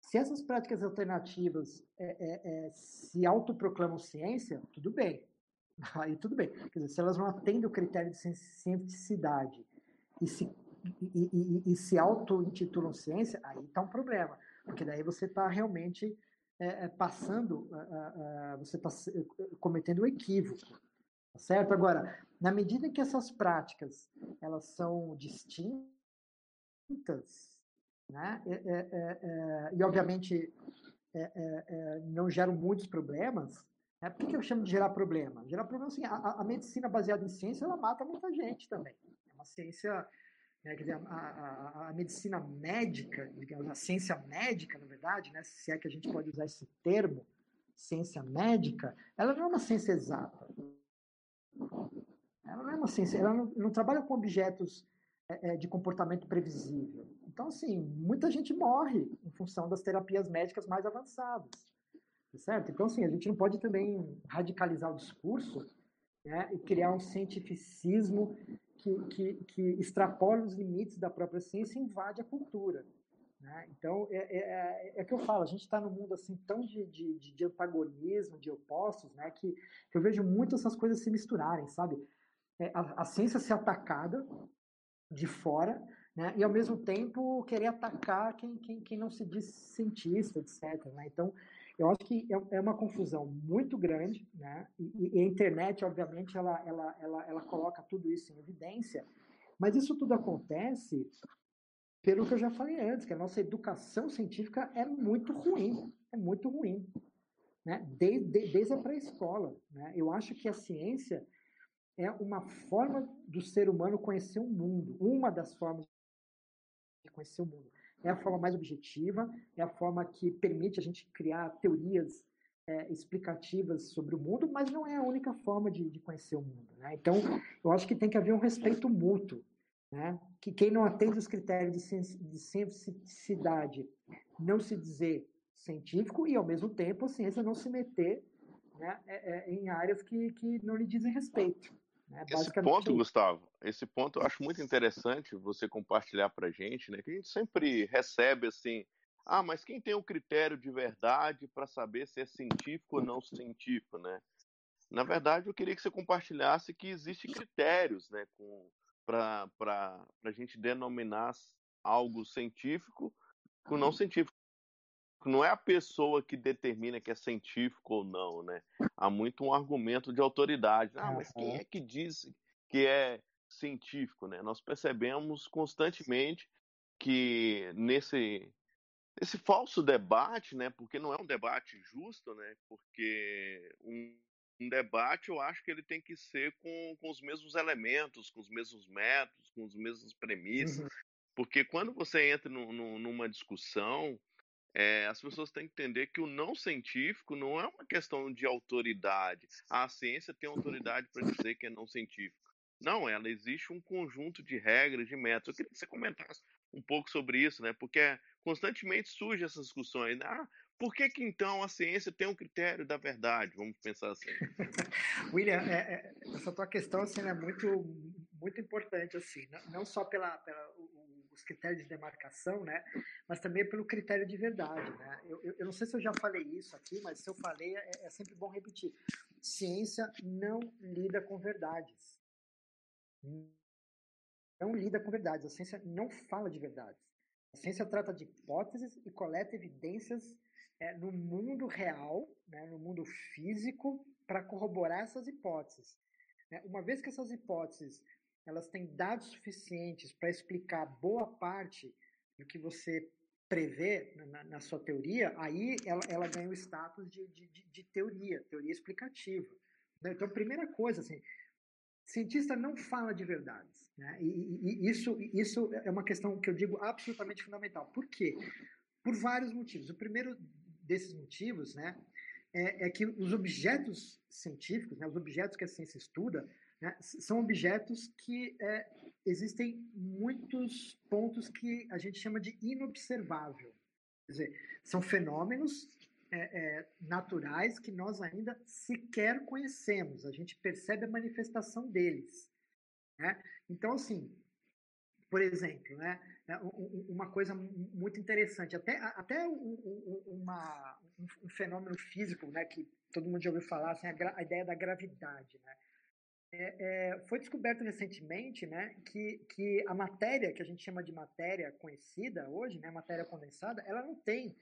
se essas práticas alternativas é, é, é, se autoproclamam ciência, tudo bem. Aí tudo bem. Quer dizer, se elas não atendem o critério de cientificidade e se, e, e, e se auto-intitulam ciência, aí está um problema. Porque daí você está realmente é, é passando, você está cometendo um equívoco. Tá certo? Agora, na medida que essas práticas elas são distintas, né? É, é, é, é e obviamente é, é, não geram muitos problemas, né? por que, que eu chamo de gerar problema? Gerar problema assim, a, a, medicina baseada em ciência ela mata muita gente também. É uma ciência, né? dizer, a, a, a, medicina médica, digamos, a ciência médica, na verdade, né? se é que a gente pode usar esse termo, ciência médica, ela não é uma ciência exata. Ciência, ela não, não trabalha com objetos é, é, de comportamento previsível. Então, assim, muita gente morre em função das terapias médicas mais avançadas. Tá certo? Então, assim, a gente não pode também radicalizar o discurso né, e criar um cientificismo que, que, que extrapola os limites da própria ciência e invade a cultura. Né? Então, é, é, é, é, que eu falo, a gente está num mundo assim tão de, de, de, antagonismo, de opostos, né, que, que eu vejo muito essas coisas se misturarem, sabe? É, a, a, ciência ser atacada de fora, né, e ao mesmo tempo querer atacar quem, quem, quem não se diz cientista, etc. Né? Então, eu acho que é, é uma confusão muito grande, né? E, e, a internet, obviamente, ela, ela, ela, ela coloca tudo isso em evidência, mas isso tudo acontece pelo que eu já falei antes, que a nossa educação científica é muito ruim, é muito ruim, né? Desde, desde a pré-escola, né? Eu acho que a ciência é uma forma do ser humano conhecer o mundo, uma das formas de conhecer o mundo. É a forma mais objetiva, é a forma que permite a gente criar teorias é, explicativas sobre o mundo, mas não é a única forma de, de conhecer o mundo. Né? Então, eu acho que tem que haver um respeito mútuo né? que quem não atende os critérios de cientificidade não se dizer científico e, ao mesmo tempo, a ciência não se meter né, é, é, em áreas que, que não lhe dizem respeito. Né? Esse ponto, Gustavo, esse ponto eu acho muito interessante você compartilhar para a gente, né? que a gente sempre recebe assim, ah, mas quem tem o um critério de verdade para saber se é científico ou não científico, né? Na verdade, eu queria que você compartilhasse que existem critérios, né, para a gente denominar algo científico com não científico. Científico não é a pessoa que determina que é científico ou não, né? Há muito um argumento de autoridade. Ah, mas quem é que diz que é científico, né? Nós percebemos constantemente que nesse esse falso debate, né? Porque não é um debate justo, né? Porque um, um debate eu acho que ele tem que ser com, com os mesmos elementos, com os mesmos métodos, com as mesmas premissas. Uhum. Porque quando você entra no, no, numa discussão, é, as pessoas têm que entender que o não científico não é uma questão de autoridade. A ciência tem autoridade para dizer que é não científico. Não, ela existe um conjunto de regras, de métodos. Eu queria que você comentasse um pouco sobre isso, né? Porque constantemente surgem essas discussões. Né? Ah, por que, que então a ciência tem um critério da verdade? Vamos pensar assim. William, é, é, essa tua questão assim, é muito, muito importante, assim, não, não só pela, pela os critérios de demarcação, né, mas também pelo critério de verdade, né. Eu, eu, eu não sei se eu já falei isso aqui, mas se eu falei é, é sempre bom repetir. Ciência não lida com verdades. Não lida com verdades. A ciência não fala de verdades. A ciência trata de hipóteses e coleta evidências é, no mundo real, né, no mundo físico, para corroborar essas hipóteses. Né? Uma vez que essas hipóteses elas têm dados suficientes para explicar boa parte do que você prevê na, na sua teoria, aí ela, ela ganha o status de, de, de, teoria, teoria explicativa. Né? Então, primeira coisa, assim, cientista não fala de verdades. Né? E, e, isso, isso é uma questão que eu digo absolutamente fundamental. Por quê? Por vários motivos. O primeiro desses motivos né, é, é que os objetos científicos, né, os objetos que a ciência estuda, né, são objetos que é, existem muitos pontos que a gente chama de inobservável. Quer dizer, são fenômenos é, é, naturais que nós ainda sequer conhecemos. A gente percebe a manifestação deles. Né? Então, assim, por exemplo, né, né uma coisa muito interessante, até, até uma, um fenômeno físico né, que todo mundo já ouviu falar, assim, a, a ideia da gravidade. Né? É, é, foi descoberto recentemente né, que, que a matéria, que a gente chama de matéria conhecida hoje, né, matéria condensada, ela não tem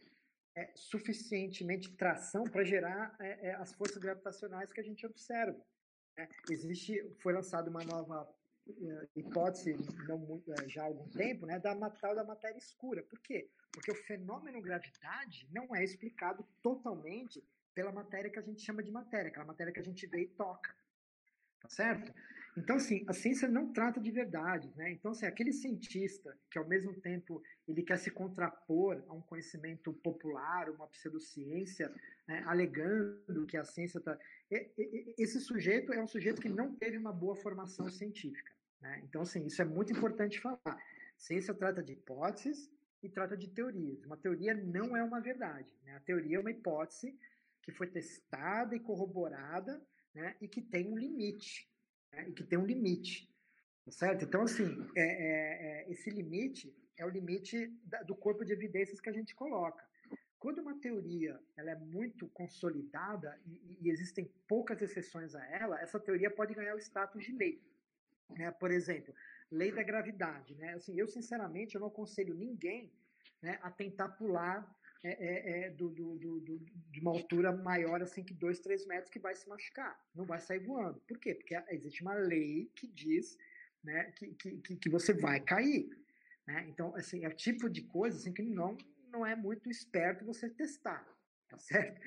é, suficientemente tração para gerar é, é, as forças gravitacionais que a gente observa. Né? Existe, foi lançada uma nova é, hipótese, não, já há algum tempo, né, da tal da matéria escura. Por quê? Porque o fenômeno gravidade não é explicado totalmente pela matéria que a gente chama de matéria, aquela matéria que a gente vê e toca. Tá certo? Então, assim, a ciência não trata de verdades, né? Então, assim, aquele cientista que, ao mesmo tempo, ele quer se contrapor a um conhecimento popular, uma pseudociência, né, alegando que a ciência está... Esse sujeito é um sujeito que não teve uma boa formação científica, né? Então, assim, isso é muito importante falar. Ciência trata de hipóteses e trata de teorias. Uma teoria não é uma verdade, né? A teoria é uma hipótese que foi testada e corroborada né, e que tem um limite, né, e que tem um limite, tá certo? Então, assim, é, é, é, esse limite é o limite da, do corpo de evidências que a gente coloca. Quando uma teoria ela é muito consolidada e, e existem poucas exceções a ela, essa teoria pode ganhar o status de lei. Né? Por exemplo, lei da gravidade. Né? Assim, eu, sinceramente, eu não aconselho ninguém né, a tentar pular é, é, é do, do, do, de uma altura maior assim que 2, 3 metros que vai se machucar, não vai sair voando. Por quê? Porque existe uma lei que diz né, que, que, que você vai cair. Né? Então, assim, é o tipo de coisa assim, que não, não é muito esperto você testar, tá certo?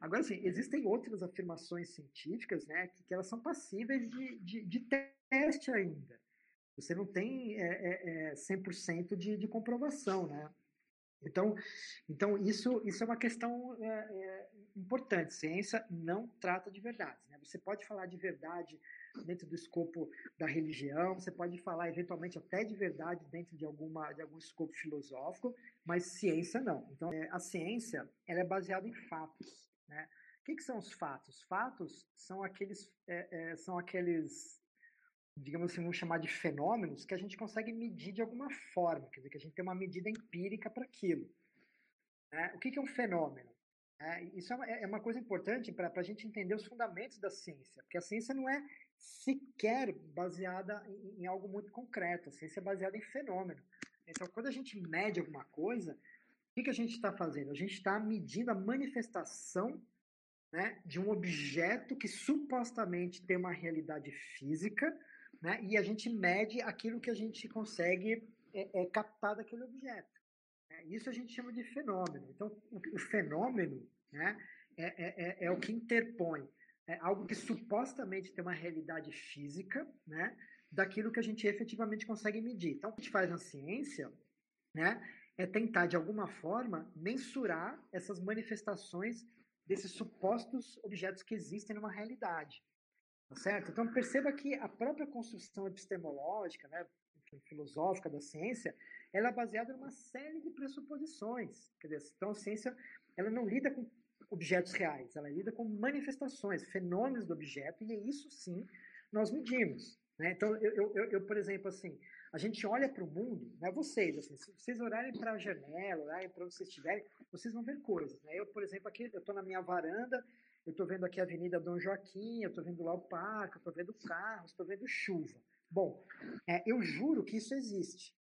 Agora, assim, existem outras afirmações científicas né, que, que elas são passíveis de, de, de teste ainda. Você não tem é, é, 100% de, de comprovação, né? Então, então isso, isso é uma questão é, é, importante. Ciência não trata de verdades. Né? Você pode falar de verdade dentro do escopo da religião, você pode falar eventualmente até de verdade dentro de, alguma, de algum escopo filosófico, mas ciência não. Então, é, a ciência ela é baseada em fatos. Né? O que, que são os fatos? Fatos são aqueles, é, é, são aqueles digamos assim, vamos chamar de fenômenos que a gente consegue medir de alguma forma, quer dizer, que a gente tem uma medida empírica para aquilo. Né? O que, que, é um fenômeno? É, isso é uma, é uma, coisa importante para a gente entender os fundamentos da ciência, porque a ciência não é sequer baseada em, em, algo muito concreto, a ciência é baseada em fenômeno. Então, quando a gente mede alguma coisa, o que, que a gente está fazendo? A gente está medindo a manifestação né, de um objeto que supostamente tem uma realidade física, né, e a gente mede aquilo que a gente consegue é, é, captar daquele objeto. É, isso a gente chama de fenômeno. Então, o, o fenômeno né, é, é, é, é o que interpõe algo que supostamente tem uma realidade física, né, daquilo que a gente efetivamente consegue medir. Então, o que a gente faz na ciência, né, é tentar de alguma forma mensurar essas manifestações desses supostos objetos que existem numa realidade. Tá certo? Então perceba que a própria construção epistemológica, né, filosófica da ciência, ela é baseada numa série de pressuposições. Quer dizer, então a ciência ela não lida com objetos reais, ela lida com manifestações, fenômenos do objeto, e é isso sim nós medimos. Né? Então, eu, eu, eu, por exemplo, assim, a gente olha para o mundo, né, vocês, assim, se vocês olharem para a janela, olharem para onde vocês estiverem, vocês vão ver coisas. Né? Eu, por exemplo, aqui, eu estou na minha varanda, eu estou vendo aqui a Avenida Dom Joaquim, eu estou vendo lá o parque, eu estou vendo carros, estou vendo chuva. Bom, é, eu juro que isso existe.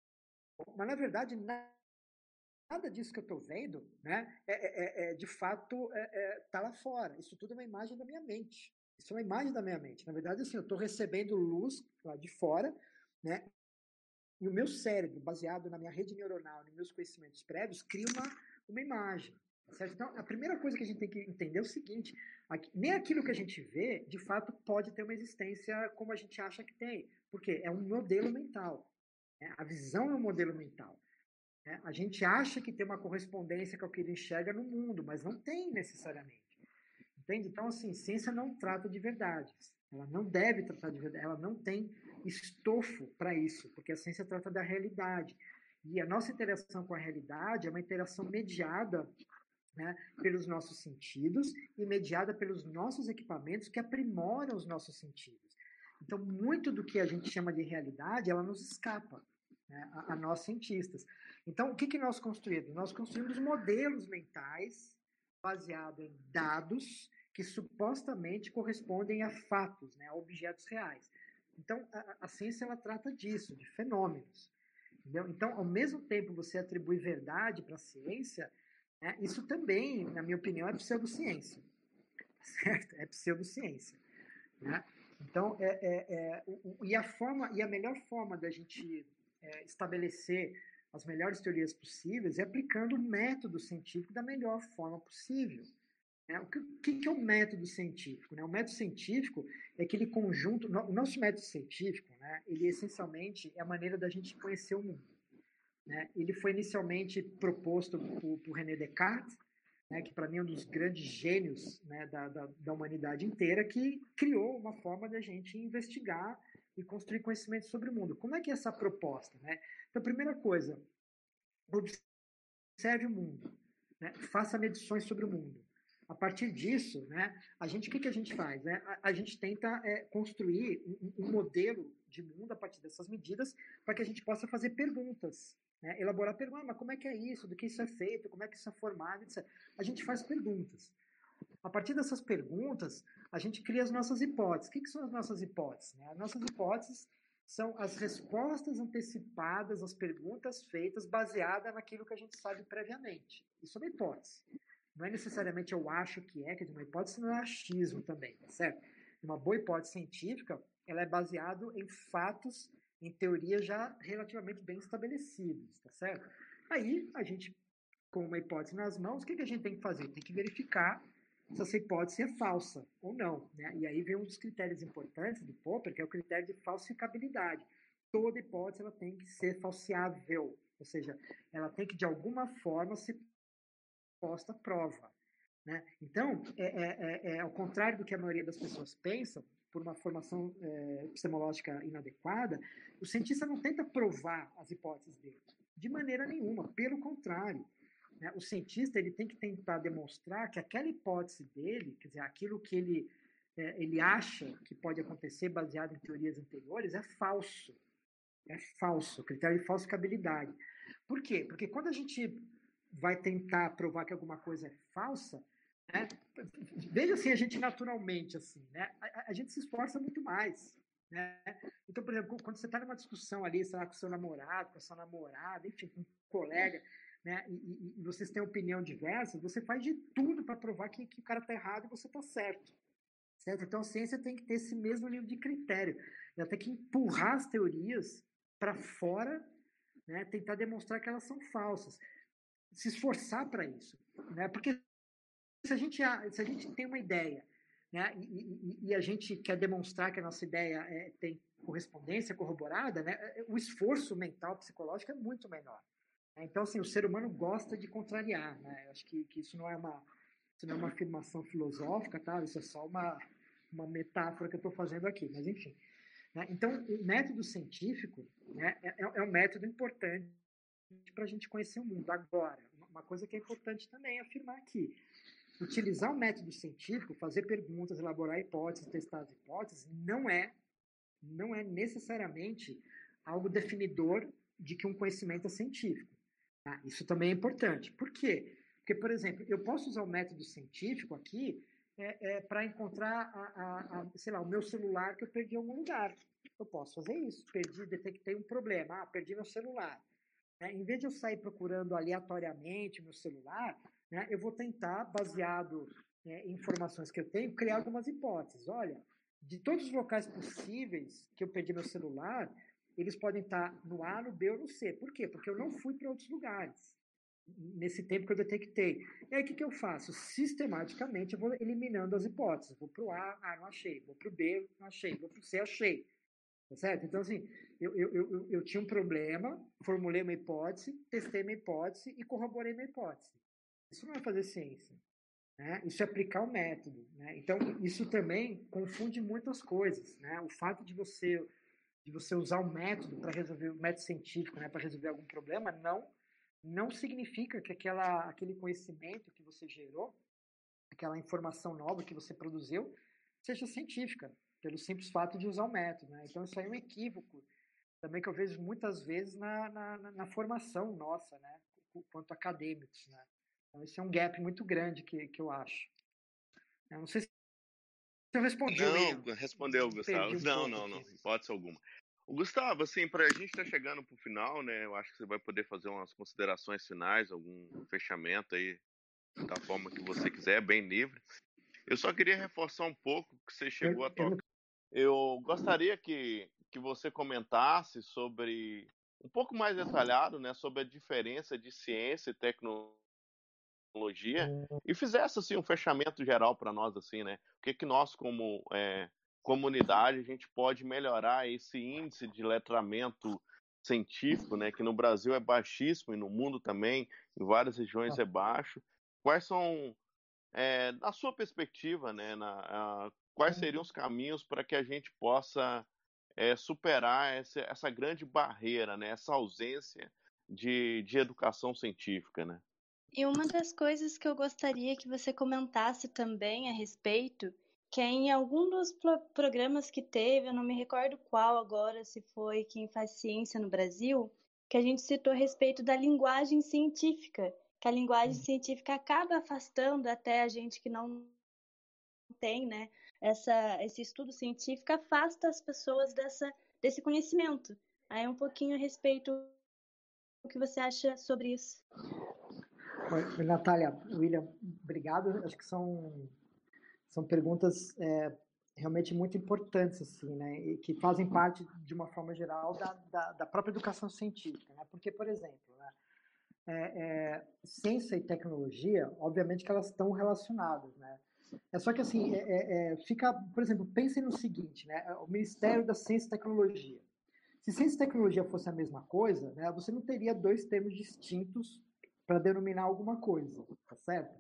Mas, na verdade, nada disso que eu estou vendo, né, é, é, é, de fato, está é, é, lá fora. Isso tudo é uma imagem da minha mente. Isso é uma imagem da minha mente. Na verdade, assim, eu estou recebendo luz lá de fora, né? E o meu cérebro, baseado na minha rede neuronal, nos meus conhecimentos prévios, cria uma, uma imagem. Certo? Então, a primeira coisa que a gente tem que entender é o seguinte: aqui, nem aquilo que a gente vê, de fato, pode ter uma existência como a gente acha que tem. Porque é um modelo mental. Né? A visão é um modelo mental. Né? A gente acha que tem uma correspondência com o que ele enxerga no mundo, mas não tem necessariamente. Entende? Então, assim, ciência não trata de verdades. Ela não deve tratar de verdade. Ela não tem estofo para isso, porque a ciência trata da realidade. E a nossa interação com a realidade é uma interação mediada né, pelos nossos sentidos e mediada pelos nossos equipamentos que aprimoram os nossos sentidos. Então, muito do que a gente chama de realidade, ela nos escapa né, a, a, nós cientistas. Então, o que, que nós construímos? Nós construímos modelos mentais baseados em dados que supostamente correspondem a fatos, né, a objetos reais. Então, a, a ciência ela trata disso, de fenômenos. Entendeu? Então, ao mesmo tempo você atribui verdade para a ciência, né, isso também, na minha opinião, é pseudociência. Certo? É pseudociência. Né? Então, é, é, é e, a forma, e a melhor forma da gente é, estabelecer as melhores teorias possíveis é aplicando o método científico da melhor forma possível. É, o que, que, é o método científico? Né? O método científico é aquele conjunto. O nosso método científico, né, ele essencialmente é a maneira da gente conhecer o mundo. Né? Ele foi inicialmente proposto por, por René Descartes, né, que para mim é um dos grandes gênios né, da, da, da, humanidade inteira, que criou uma forma da gente investigar e construir conhecimento sobre o mundo. Como é que é essa proposta? Né? Então, primeira coisa, observe o mundo, né? faça medições sobre o mundo. A partir disso, né, a gente, o que, que a gente faz? Né? A, a gente tenta é, construir um, um, modelo de mundo a partir dessas medidas para que a gente possa fazer perguntas, né? elaborar perguntas, ah, mas como é que é isso, do que isso é feito, como é que isso é formado, etc. A gente faz perguntas. A partir dessas perguntas, a gente cria as nossas hipóteses. O que, que são as nossas hipóteses? Né? As nossas hipóteses são as respostas antecipadas às perguntas feitas baseada naquilo que a gente sabe previamente. Isso é uma hipótese. Não é necessariamente eu acho que é, quer dizer, uma hipótese não é achismo também, tá certo? Uma boa hipótese científica, ela é baseada em fatos, em teorias já relativamente bem estabelecidos, tá certo? Aí, a gente, com uma hipótese nas mãos, o que, que a gente tem que fazer? Tem que verificar se essa hipótese é falsa ou não. Né? E aí vem um dos critérios importantes do Popper, que é o critério de falsificabilidade. Toda hipótese ela tem que ser falseável, ou seja, ela tem que de alguma forma ser posta prova. Né? Então, é, é, é, é, ao contrário do que a maioria das pessoas pensa, por uma formação é, epistemológica inadequada, o cientista não tenta provar as hipóteses dele, de maneira nenhuma, pelo contrário. Né? O cientista ele tem que tentar demonstrar que aquela hipótese dele, quer dizer, aquilo que ele, é, ele acha que pode acontecer baseado em teorias anteriores, é falso. É falso, critério de falsificabilidade. Por quê? Porque quando a gente vai tentar provar que alguma coisa é falsa, né? veja assim a gente naturalmente assim, né? A, a, gente se esforça muito mais, né? Então, por exemplo, quando você está numa discussão ali, sei lá, com seu namorado, com a sua namorada, enfim, com um colega, né, e, e, vocês têm opinião diversa, você faz de tudo para provar que, que o cara está errado e você está certo. Certo? Então a ciência tem que ter esse mesmo nível de critério. Ela tem que empurrar as teorias para fora, né, tentar demonstrar que elas são falsas. Se esforçar para isso. Né? Porque se a, gente, se a gente tem uma ideia né, e, e, e a gente quer demonstrar que a nossa ideia é, tem correspondência corroborada, né, o esforço mental, psicológico é muito menor. Então, assim, o ser humano gosta de contrariar. Né? Eu acho que, que isso não é uma isso não é uma afirmação filosófica, tá? Isso é só uma, uma metáfora que eu estou fazendo aqui, mas enfim. Né? Então, o método científico né, é, é, é um método importante para a gente conhecer o mundo. Agora, uma coisa que é importante também afirmar aqui: utilizar o método científico, fazer perguntas, elaborar hipóteses, testar as hipóteses, não é, não é necessariamente algo definidor de que um conhecimento é científico. Tá? Isso também é importante. Por quê? Porque, por exemplo, eu posso usar o método científico aqui é, é, para encontrar, a, a, a, sei lá, o meu celular que eu perdi em algum lugar. Eu posso fazer isso. Perdi, detectei um problema. Ah, perdi meu celular. É, em vez de eu sair procurando aleatoriamente meu celular, né, eu vou tentar, baseado né, em informações que eu tenho, criar algumas hipóteses. Olha, de todos os locais possíveis que eu perdi meu celular, eles podem estar no A, no B ou no C. Por quê? Porque eu não fui para outros lugares nesse tempo que eu detectei. E aí o que, que eu faço? Sistematicamente eu vou eliminando as hipóteses. Vou para o A, ah, não achei. Vou para o B, não achei. Vou para o C, achei. Tá certo? Então, assim, eu, eu, eu, eu tinha um problema, formulei uma hipótese, testei minha hipótese e corroborei minha hipótese. Isso não é fazer ciência. Né? Isso é aplicar o método. Né? Então, isso também confunde muitas coisas. Né? O fato de você de você usar o método para resolver o método científico, né, para resolver algum problema, não não significa que aquela aquele conhecimento que você gerou, aquela informação nova que você produziu, seja científica, pelo simples fato de usar o método. Né? Então isso aí é um equívoco também que eu vejo muitas vezes na, na, na formação nossa, né, quanto acadêmicos, né. Então esse é um gap muito grande que, que eu acho. Eu não sei se eu respondi. Não, respondeu, Gustavo. Um não, não, não, hipótese alguma. O Gustavo, assim, para a gente estar tá chegando para o final, né? Eu acho que você vai poder fazer umas considerações finais, algum fechamento aí da forma que você quiser, bem livre. Eu só queria reforçar um pouco que você chegou a tocar. Eu gostaria que, que você comentasse sobre um pouco mais detalhado, né, sobre a diferença de ciência e tecnologia tecnologia e fizesse assim um fechamento geral para nós assim, né? O que que nós como é, comunidade a gente pode melhorar esse índice de letramento científico, né? Que no Brasil é baixíssimo e no mundo também, em várias regiões é baixo. Quais são, é, na sua perspectiva, né? Na, a, quais uhum. seriam os caminhos para que a gente possa é, superar essa, essa grande barreira, né? Essa ausência de, de educação científica, né? E uma das coisas que eu gostaria que você comentasse também a respeito, que é em algum dos pro programas que teve, eu não me recordo qual agora, se foi quem faz ciência no Brasil, que a gente citou a respeito da linguagem científica, que a linguagem hum. científica acaba afastando até a gente que não tem, né, essa, esse estudo científico afasta as pessoas dessa, desse conhecimento. Aí um pouquinho a respeito o que você acha sobre isso. Natália, William, obrigado. Acho que são, são perguntas é, realmente muito importantes, assim, né? E que fazem parte, de uma forma geral, da, da, da própria educação científica, né? Porque, por exemplo, né? É, é, ciência e tecnologia, obviamente que elas estão relacionadas, né? É só que, assim, é, é, é fica... Por exemplo, pensem no seguinte, né? O Ministério da Ciência e Tecnologia. Se ciência e tecnologia fosse a mesma coisa, né, você não teria dois termos distintos para denominar alguma coisa, tá certo?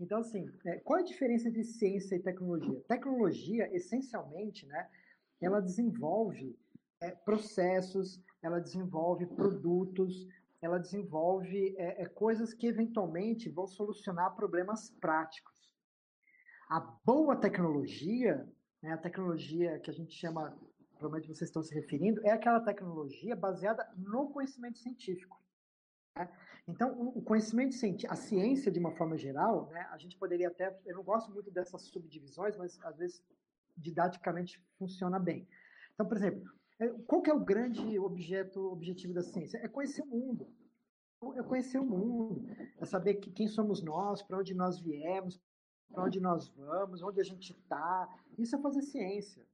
Então, assim, é, qual é a diferença entre ciência e tecnologia? Tecnologia, essencialmente, né, ela desenvolve é, processos, ela desenvolve produtos, ela desenvolve é, é, coisas que eventualmente vão solucionar problemas práticos. A boa tecnologia, né, a tecnologia que a gente chama, provavelmente vocês estão se referindo, é aquela tecnologia baseada no conhecimento científico. Então, o conhecimento científico, a ciência de uma forma geral, né, a gente poderia até, eu não gosto muito dessas subdivisões, mas às vezes didaticamente funciona bem. Então, por exemplo, é, qual que é o grande objeto, objetivo da ciência? É conhecer o mundo. é conhecer o mundo, é saber que, quem somos nós, para onde nós viemos, para onde nós vamos, onde a gente está. Isso é fazer ciência.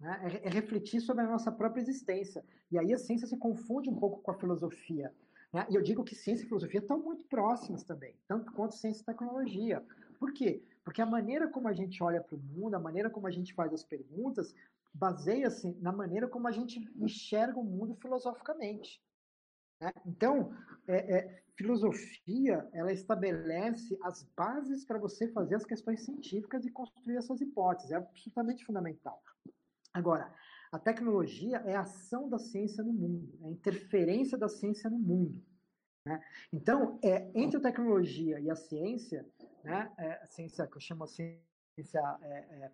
Né? É, é, refletir sobre a nossa própria existência. E aí a ciência se confunde um pouco com a filosofia. Né? E eu digo que ciência e filosofia estão muito próximas também, tanto quanto ciência e tecnologia. Por quê? Porque a maneira como a gente olha para o mundo, a maneira como a gente faz as perguntas, baseia-se na maneira como a gente enxerga o mundo filosoficamente. Né? Então, é, é, filosofia, ela estabelece as bases para você fazer as questões científicas e construir as suas hipóteses. É absolutamente fundamental. Agora, a tecnologia é a ação da ciência no mundo, é a interferência da ciência no mundo. Né? Então, é, entre a tecnologia e a ciência, né, é, a ciência que eu chamo ciência é, é,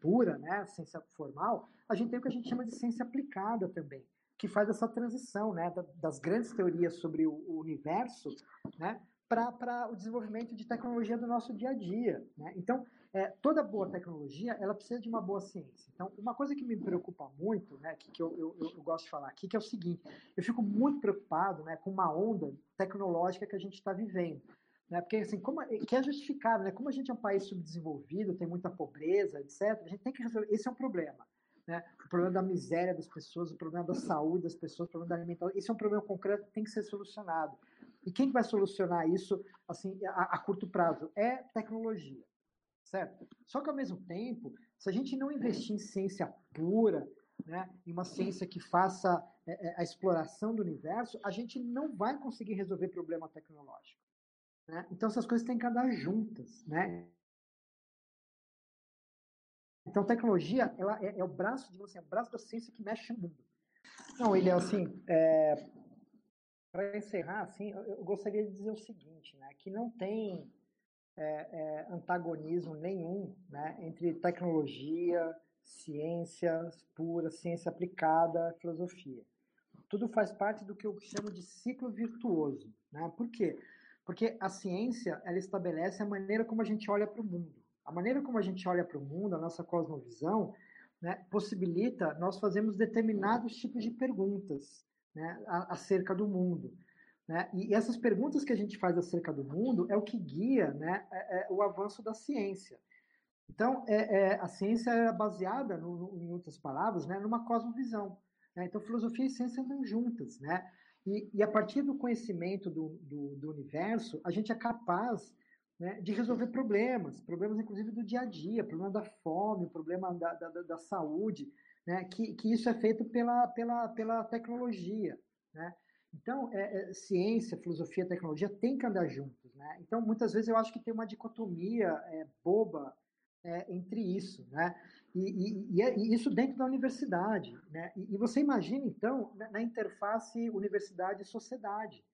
pura, né, ciência formal, a gente tem o que a gente chama de ciência aplicada também, que faz essa transição né, das grandes teorias sobre o, universo né, para o desenvolvimento de tecnologia do nosso dia a dia. Né? Então, é, toda boa tecnologia ela precisa de uma boa ciência. Então, uma coisa que me preocupa muito, né, que, que eu, eu, eu, gosto de falar aqui, que é o seguinte: eu fico muito preocupado né, com uma onda tecnológica que a gente está vivendo. Né, porque, assim, como, é, que é justificável, né, como a gente é um país subdesenvolvido, tem muita pobreza, etc., a gente tem que resolver. Esse é um problema. Né? O problema da miséria das pessoas, o problema da saúde das pessoas, o problema da alimentação. Esse é um problema concreto que tem que ser solucionado. E quem vai solucionar isso assim, a, a curto prazo? É tecnologia certo? Só que ao mesmo tempo, se a gente não investir em ciência pura, né, em uma ciência que faça é, é, a exploração do universo, a gente não vai conseguir resolver problema tecnológico. Né? Então essas coisas têm que andar juntas, né? Então tecnologia ela é, é o braço de assim, é o braço da ciência que mexe no mundo. Não, ele é assim, é, para encerrar, assim, eu, eu gostaria de dizer o seguinte, né, que não tem é, é, antagonismo nenhum né, entre tecnologia, ciências pura, ciência aplicada, filosofia. Tudo faz parte do que eu chamo de ciclo virtuoso. Né? Por quê? Porque a ciência ela estabelece a maneira como a gente olha para o mundo. A maneira como a gente olha para o mundo, a nossa cosmovisão, né, possibilita nós fazermos determinados tipos de perguntas né, acerca do mundo. Né? E essas perguntas que a gente faz acerca do mundo é o que guia né, é, é o avanço da ciência. Então, é, é, a ciência é baseada, no, no, em outras palavras, né, numa cosmovisão. Né? Então, filosofia e ciência andam juntas. Né? E, e a partir do conhecimento do, do, do, universo, a gente é capaz né, de resolver problemas, problemas inclusive do dia a dia, problema da fome, problema da, da, da saúde, né, que, que isso é feito pela, pela, pela tecnologia. Né? Então, é, é, ciência, filosofia, tecnologia tem que andar juntos, né? Então, muitas vezes eu acho que tem uma dicotomia é, boba é, entre isso, né? E, e, é, e, isso dentro da universidade, né? E, e você imagina, então, na, na interface universidade-sociedade,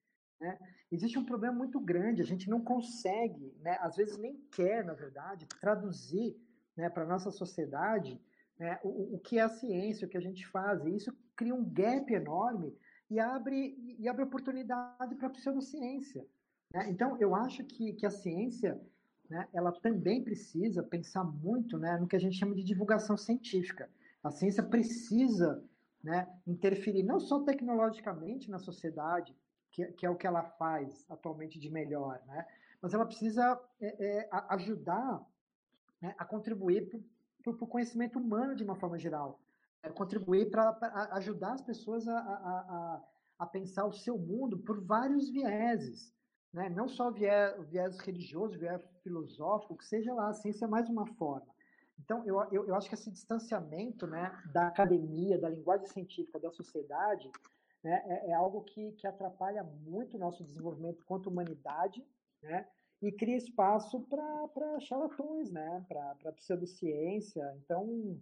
né? Existe um problema muito grande, a gente não consegue, né? Às vezes nem quer, na verdade, traduzir né, para a nossa sociedade né, o, o que é a ciência, o que a gente faz. E isso cria um gap enorme e abre, e abre oportunidade para a pseudociência. Né? Então, eu acho que, que a ciência né, ela também precisa pensar muito né, no que a gente chama de divulgação científica. A ciência precisa né, interferir não só tecnologicamente na sociedade, que, que, é o que ela faz atualmente de melhor, né, mas ela precisa é, é, ajudar né, a contribuir para o conhecimento humano de uma forma geral. É contribuir para ajudar as pessoas a, a, a, pensar o seu mundo por vários vieses. Né? Não só viés, viés religioso, viés filosófico, que seja lá, a ciência é mais uma forma. Então, eu, eu, eu acho que esse distanciamento né, da academia, da linguagem científica, da sociedade, né, é, é, algo que, que atrapalha muito o nosso desenvolvimento quanto humanidade, né, e cria espaço para charlatões, né, para pseudociência. Então,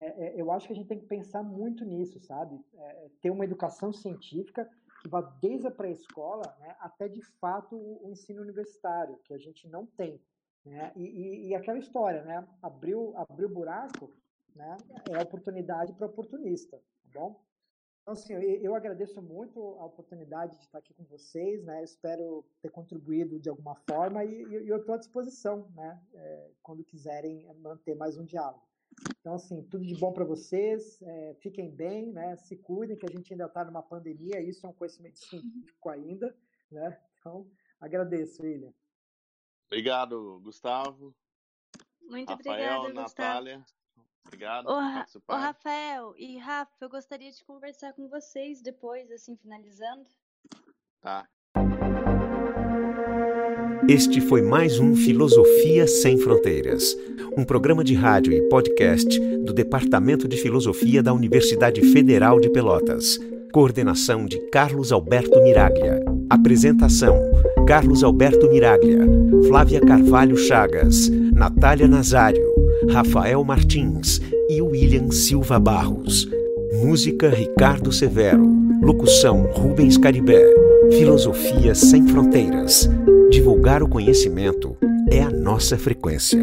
é, é, eu acho que a gente tem que pensar muito nisso, sabe? É, ter uma educação científica que vá desde a pré-escola né, até, de fato, o, o, ensino universitário, que a gente não tem. Né? E, e, e aquela história, né? Abriu, abriu buraco né, é oportunidade para oportunista, tá bom? Então, assim, eu, agradeço muito a oportunidade de estar aqui com vocês, né? Espero ter contribuído de alguma forma e, e eu estou à disposição, né? É, quando quiserem manter mais um diálogo. Então, assim, tudo de bom para vocês, é, fiquem bem, né? Se cuidem, que a gente ainda está numa pandemia, isso é um conhecimento científico ainda, Né? Então, agradeço, William. Obrigado, Gustavo. Muito Rafael, obrigada, Natália. Gustavo. Obrigado Ô, por Ra- ô, participar. Rafael e Rafa, eu gostaria de conversar com vocês depois, assim, finalizando. Tá. Este foi mais um Filosofia Sem Fronteiras, um programa de rádio e podcast do Departamento de Filosofia da Universidade Federal de Pelotas. Coordenação de Carlos Alberto Miraglia. Apresentação: Carlos Alberto Miraglia, Flávia Carvalho Chagas, Natália Nazário, Rafael Martins e William Silva Barros. Música Ricardo Severo. Locução Rubens Caribé. Filosofia Sem Fronteiras. Divulgar o conhecimento é a nossa frequência.